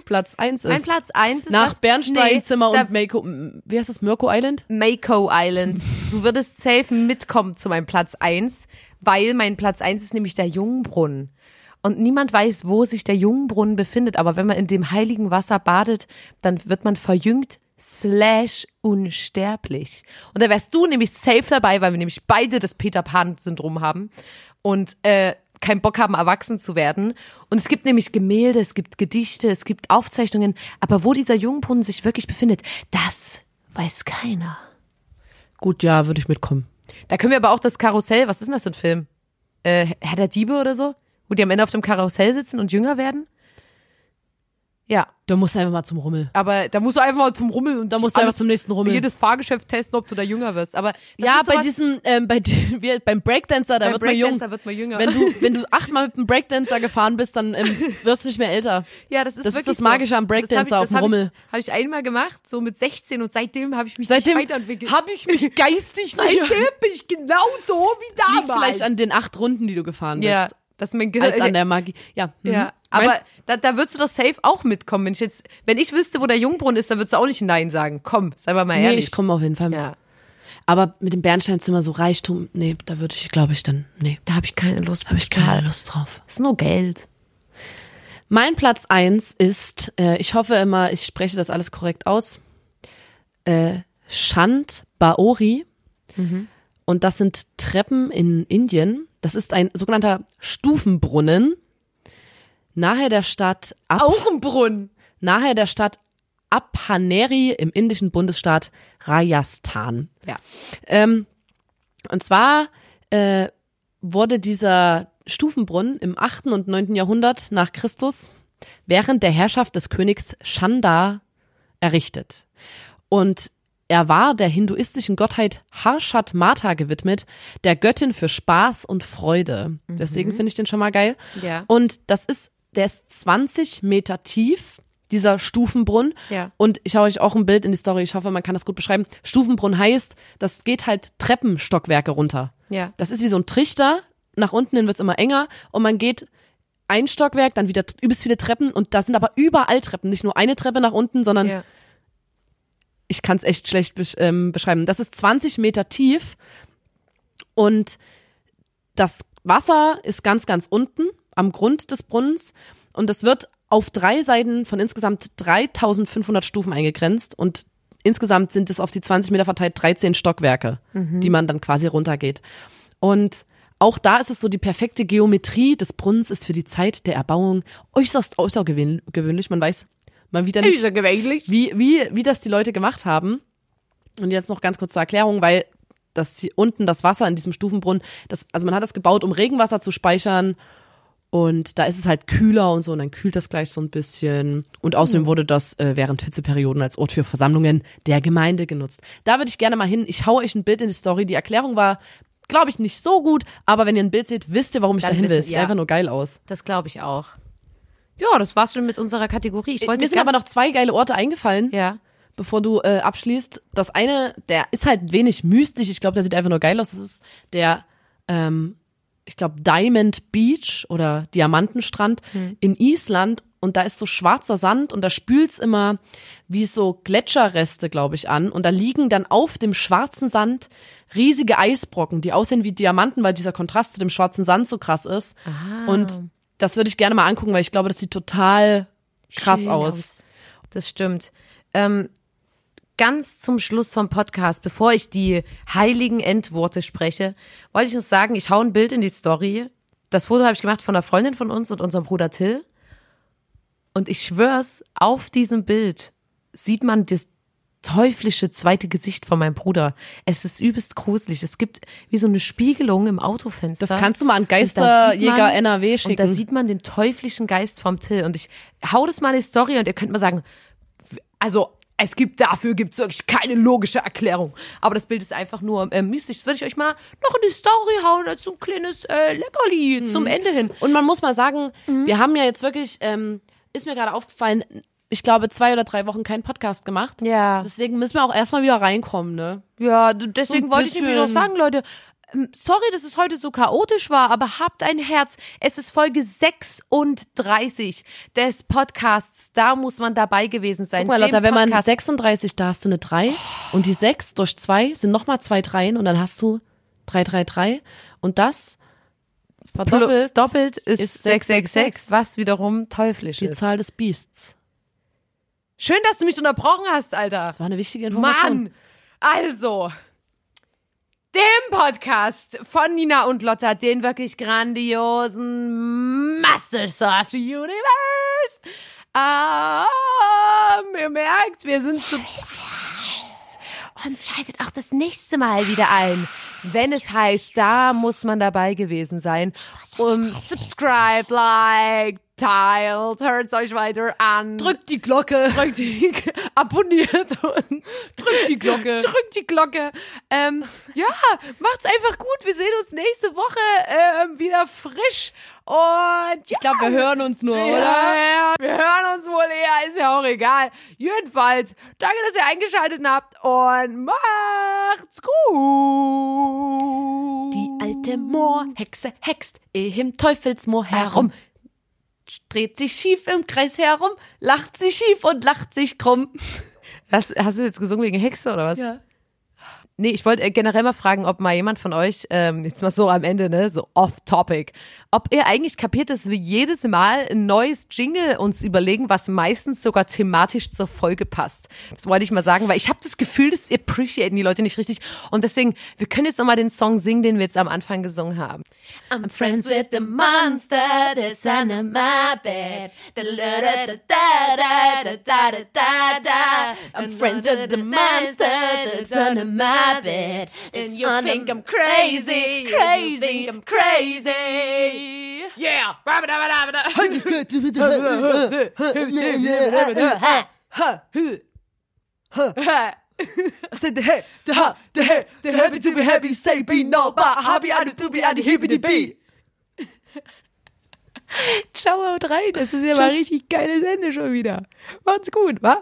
Platz eins ist. Mein Platz eins ist Nach was, Bernsteinzimmer nee, und Mako, wie heißt das, Mirko Island? Mako Island. Du würdest safe mitkommen zu meinem Platz eins, weil mein Platz eins ist nämlich der Jungbrunnen. Und niemand weiß, wo sich der Jungbrunnen befindet, aber wenn man in dem heiligen Wasser badet, dann wird man verjüngt slash unsterblich. Und da wärst du nämlich safe dabei, weil wir nämlich beide das Peter Pan-Syndrom haben und äh, keinen Bock haben, erwachsen zu werden. Und es gibt nämlich Gemälde, es gibt Gedichte, es gibt Aufzeichnungen, aber wo dieser Jungbrunnen sich wirklich befindet, das weiß keiner. Gut, ja, würde ich mitkommen. Da können wir aber auch das Karussell, was ist denn das für ein Film? Äh, Herr der Diebe oder so? Wo die am Ende auf dem Karussell sitzen und jünger werden? Ja, Da musst du einfach mal zum Rummel. aber da musst du einfach mal zum Rummel und Da musst du einfach zum nächsten Rummel. jedes Fahrgeschäft testen, ob du da jünger wirst. Aber das ja, ist bei diesem, ähm, bei, wie, beim Breakdancer, da beim wird man jung. Breakdancer wird man jünger. Wenn du, wenn du achtmal mit einem Breakdancer gefahren bist, dann ähm, wirst du nicht mehr älter. ja, das ist das ist wirklich das Magische am so. Das hab Breakdancer ich- auf dem das hab Rummel. Ich, habe ich einmal gemacht, so mit 16 und seitdem habe ich mich Seitdem nicht weiterentwickelt. habe ich mich geistig nicht seitdem bin ich genauso wie liegt damals. vielleicht an den acht Runden, die du gefahren bist. Ja. Dass mein Gehirn, als an der Magie. Ja, mhm. ja, aber da, da würdest du doch safe auch mitkommen. Wenn ich jetzt, wenn ich wüsste, wo der Jungbrunnen ist, dann würdest du auch nicht Nein sagen. Komm, sei mal mal Nee, ehrlich. ich komme auf jeden Fall mit. ja. Aber mit dem Bernsteinzimmer so Reichtum, nee, da würde ich, glaube ich, dann, nee. Da habe ich keine Lust. Habe ich keine Lust drauf. Ist nur Geld. Mein Platz eins ist, äh, ich hoffe immer, ich spreche das alles korrekt aus, äh, Chand Baori. Und das sind Treppen in Indien. Das ist ein sogenannter Stufenbrunnen nahe der Stadt Ab Auch ein Brunnen. nahe der Stadt Abhaneri im indischen Bundesstaat Rajasthan. Ja. Ähm, und zwar äh, wurde dieser Stufenbrunnen im 8. und 9. Jahrhundert nach Christus während der Herrschaft des Königs Chanda errichtet. Und er war der hinduistischen Gottheit Harshat Mata gewidmet, der Göttin für Spaß und Freude. Deswegen finde ich den schon mal geil. Ja. Und das ist, der ist 20 Meter tief, dieser Stufenbrunnen. Ja. Und ich habe euch auch ein Bild in die Story, ich hoffe, man kann das gut beschreiben. Stufenbrunnen heißt, das geht halt Treppenstockwerke runter. Ja. Das ist wie so ein Trichter, nach unten hin wird's immer enger und man geht ein Stockwerk, dann wieder übelst viele Treppen und da sind aber überall Treppen, nicht nur eine Treppe nach unten, sondern Ja. ich kann es echt schlecht besch ähm, beschreiben. Das ist 20 Meter tief und das Wasser ist ganz, ganz unten am Grund des Brunnens und es wird auf drei Seiten von insgesamt 3500 Stufen eingegrenzt und insgesamt sind es auf die 20 Meter verteilt 13 Stockwerke, die man dann quasi runtergeht. Und auch da ist es so, die perfekte Geometrie des Brunnens ist für die Zeit der Erbauung äußerst außergewöhnlich. Man weiß mal wieder nicht, wie, wie, wie das die Leute gemacht haben. Und jetzt noch ganz kurz zur Erklärung, weil das hier unten das Wasser in diesem Stufenbrunnen, das, also man hat das gebaut, um Regenwasser zu speichern. Und da ist es halt kühler und so, und dann kühlt das gleich so ein bisschen. Und außerdem wurde das äh, während Hitzeperioden als Ort für Versammlungen der Gemeinde genutzt. Da würde ich gerne mal hin. Ich hau euch ein Bild in die Story. Die Erklärung war, glaube ich, nicht so gut, aber wenn ihr ein Bild seht, wisst ihr, warum ich Dann dahin will. Es sieht ja. einfach nur geil aus. Das glaube ich auch. Ja, das war's schon mit unserer Kategorie. Ich wollte Mir sind aber noch zwei geile Orte eingefallen. Ja. bevor du äh, abschließt. Das eine, der ist halt wenig mystisch. Ich glaube, der sieht einfach nur geil aus. Das ist der, ähm, ich glaube, Diamond Beach oder Diamantenstrand in Island. Und da ist so schwarzer Sand und da spült's immer wie so Gletscherreste, glaube ich, an. Und da liegen dann auf dem schwarzen Sand riesige Eisbrocken, die aussehen wie Diamanten, weil dieser Kontrast zu dem schwarzen Sand so krass ist. Und das würde ich gerne mal angucken, weil ich glaube, das sieht total krass Schön aus. Das stimmt. Ähm, ganz zum Schluss vom Podcast, bevor ich die heiligen Endworte spreche, wollte ich uns sagen, ich hau ein Bild in die Story. Das Foto habe ich gemacht von einer Freundin von uns und unserem Bruder Till. Und ich schwör's, auf diesem Bild sieht man das teuflische zweite Gesicht von meinem Bruder. Es ist übelst gruselig. Es gibt wie so eine Spiegelung im Autofenster. Das kannst du mal an Geisterjäger man- NRW Und da schicken. sieht man den teuflischen Geist vom Till. Und ich hau das mal in die Story und ihr könnt mal sagen, also es gibt dafür gibt's wirklich keine logische Erklärung. Aber das Bild ist einfach nur äh, mystisch. Das würde ich euch mal noch in die Story hauen als so ein kleines äh, Leckerli Mhm. zum Ende hin. Und man muss mal sagen, wir haben ja jetzt wirklich, ähm, ist mir gerade aufgefallen, ich glaube, zwei oder drei Wochen keinen Podcast gemacht. Ja. Deswegen müssen wir auch erstmal wieder reinkommen, ne? Ja, deswegen So wollte ich nämlich noch bisschen- sagen, Leute, sorry, dass es heute so chaotisch war, aber habt ein Herz. Es ist Folge 36 des Podcasts. Da muss man dabei gewesen sein. Guck mal, Lotta, wenn man Podcast. 36, da hast du eine 3 und die 6 durch 2 sind nochmal zwei Dreien und dann hast du 3, 3, 3 und das verdoppelt doppelt ist, ist 666, was wiederum teuflisch die ist. Zahl des Biests. Schön, dass du mich unterbrochen hast, Alter. Das war eine wichtige Information. Mann! Also, dem Podcast von Nina und Lotta, den wirklich grandiosen Masters of the Universe. Ah, ihr merkt, wir sind zu... Und schaltet auch das nächste Mal wieder ein, wenn es heißt, da muss man dabei gewesen sein. Um, subscribe, like, teilt, hört euch weiter an. Drückt die Glocke. drückt die, abonniert uns. Drückt die Glocke. Drückt die Glocke. Ähm, ja, macht's einfach gut. Wir sehen uns nächste Woche ähm, wieder frisch. Und ja, Ich glaube, wir hören uns nur, ja, oder? ja, wir hören uns wohl eher, ist ja auch egal. Jedenfalls, danke, dass ihr eingeschaltet habt und macht's gut. Die alte weite Moor, Hexe hext im Teufelsmoor herum. Dreht sich schief im Kreis herum, lacht sich schief und lacht sich krumm. Hast, hast du jetzt gesungen wegen Hexe oder was? Ja. Nee, ich wollte äh, generell mal fragen, ob mal jemand von euch, ähm, jetzt mal so am Ende, ne, so off-topic, ob ihr eigentlich kapiert, dass wir jedes Mal ein neues Jingle uns überlegen, was meistens sogar thematisch zur Folge passt. Das wollte ich mal sagen, weil ich habe das Gefühl, das appreciaten die Leute nicht richtig. Und deswegen, wir können jetzt nochmal den Song singen, den wir jetzt am Anfang gesungen haben. I'm friends with the monster that's under my bed. I'm friends with the monster that's under my bed. And you think I'm crazy, crazy, I'm crazy. Yeah! I said the head, the ha, the head, the happy to be happy, say be no, but happy I to be the hippity bee. Ciao, haut rein. Das ist ja mal richtig geiles Ende schon wieder. Macht's gut, wa?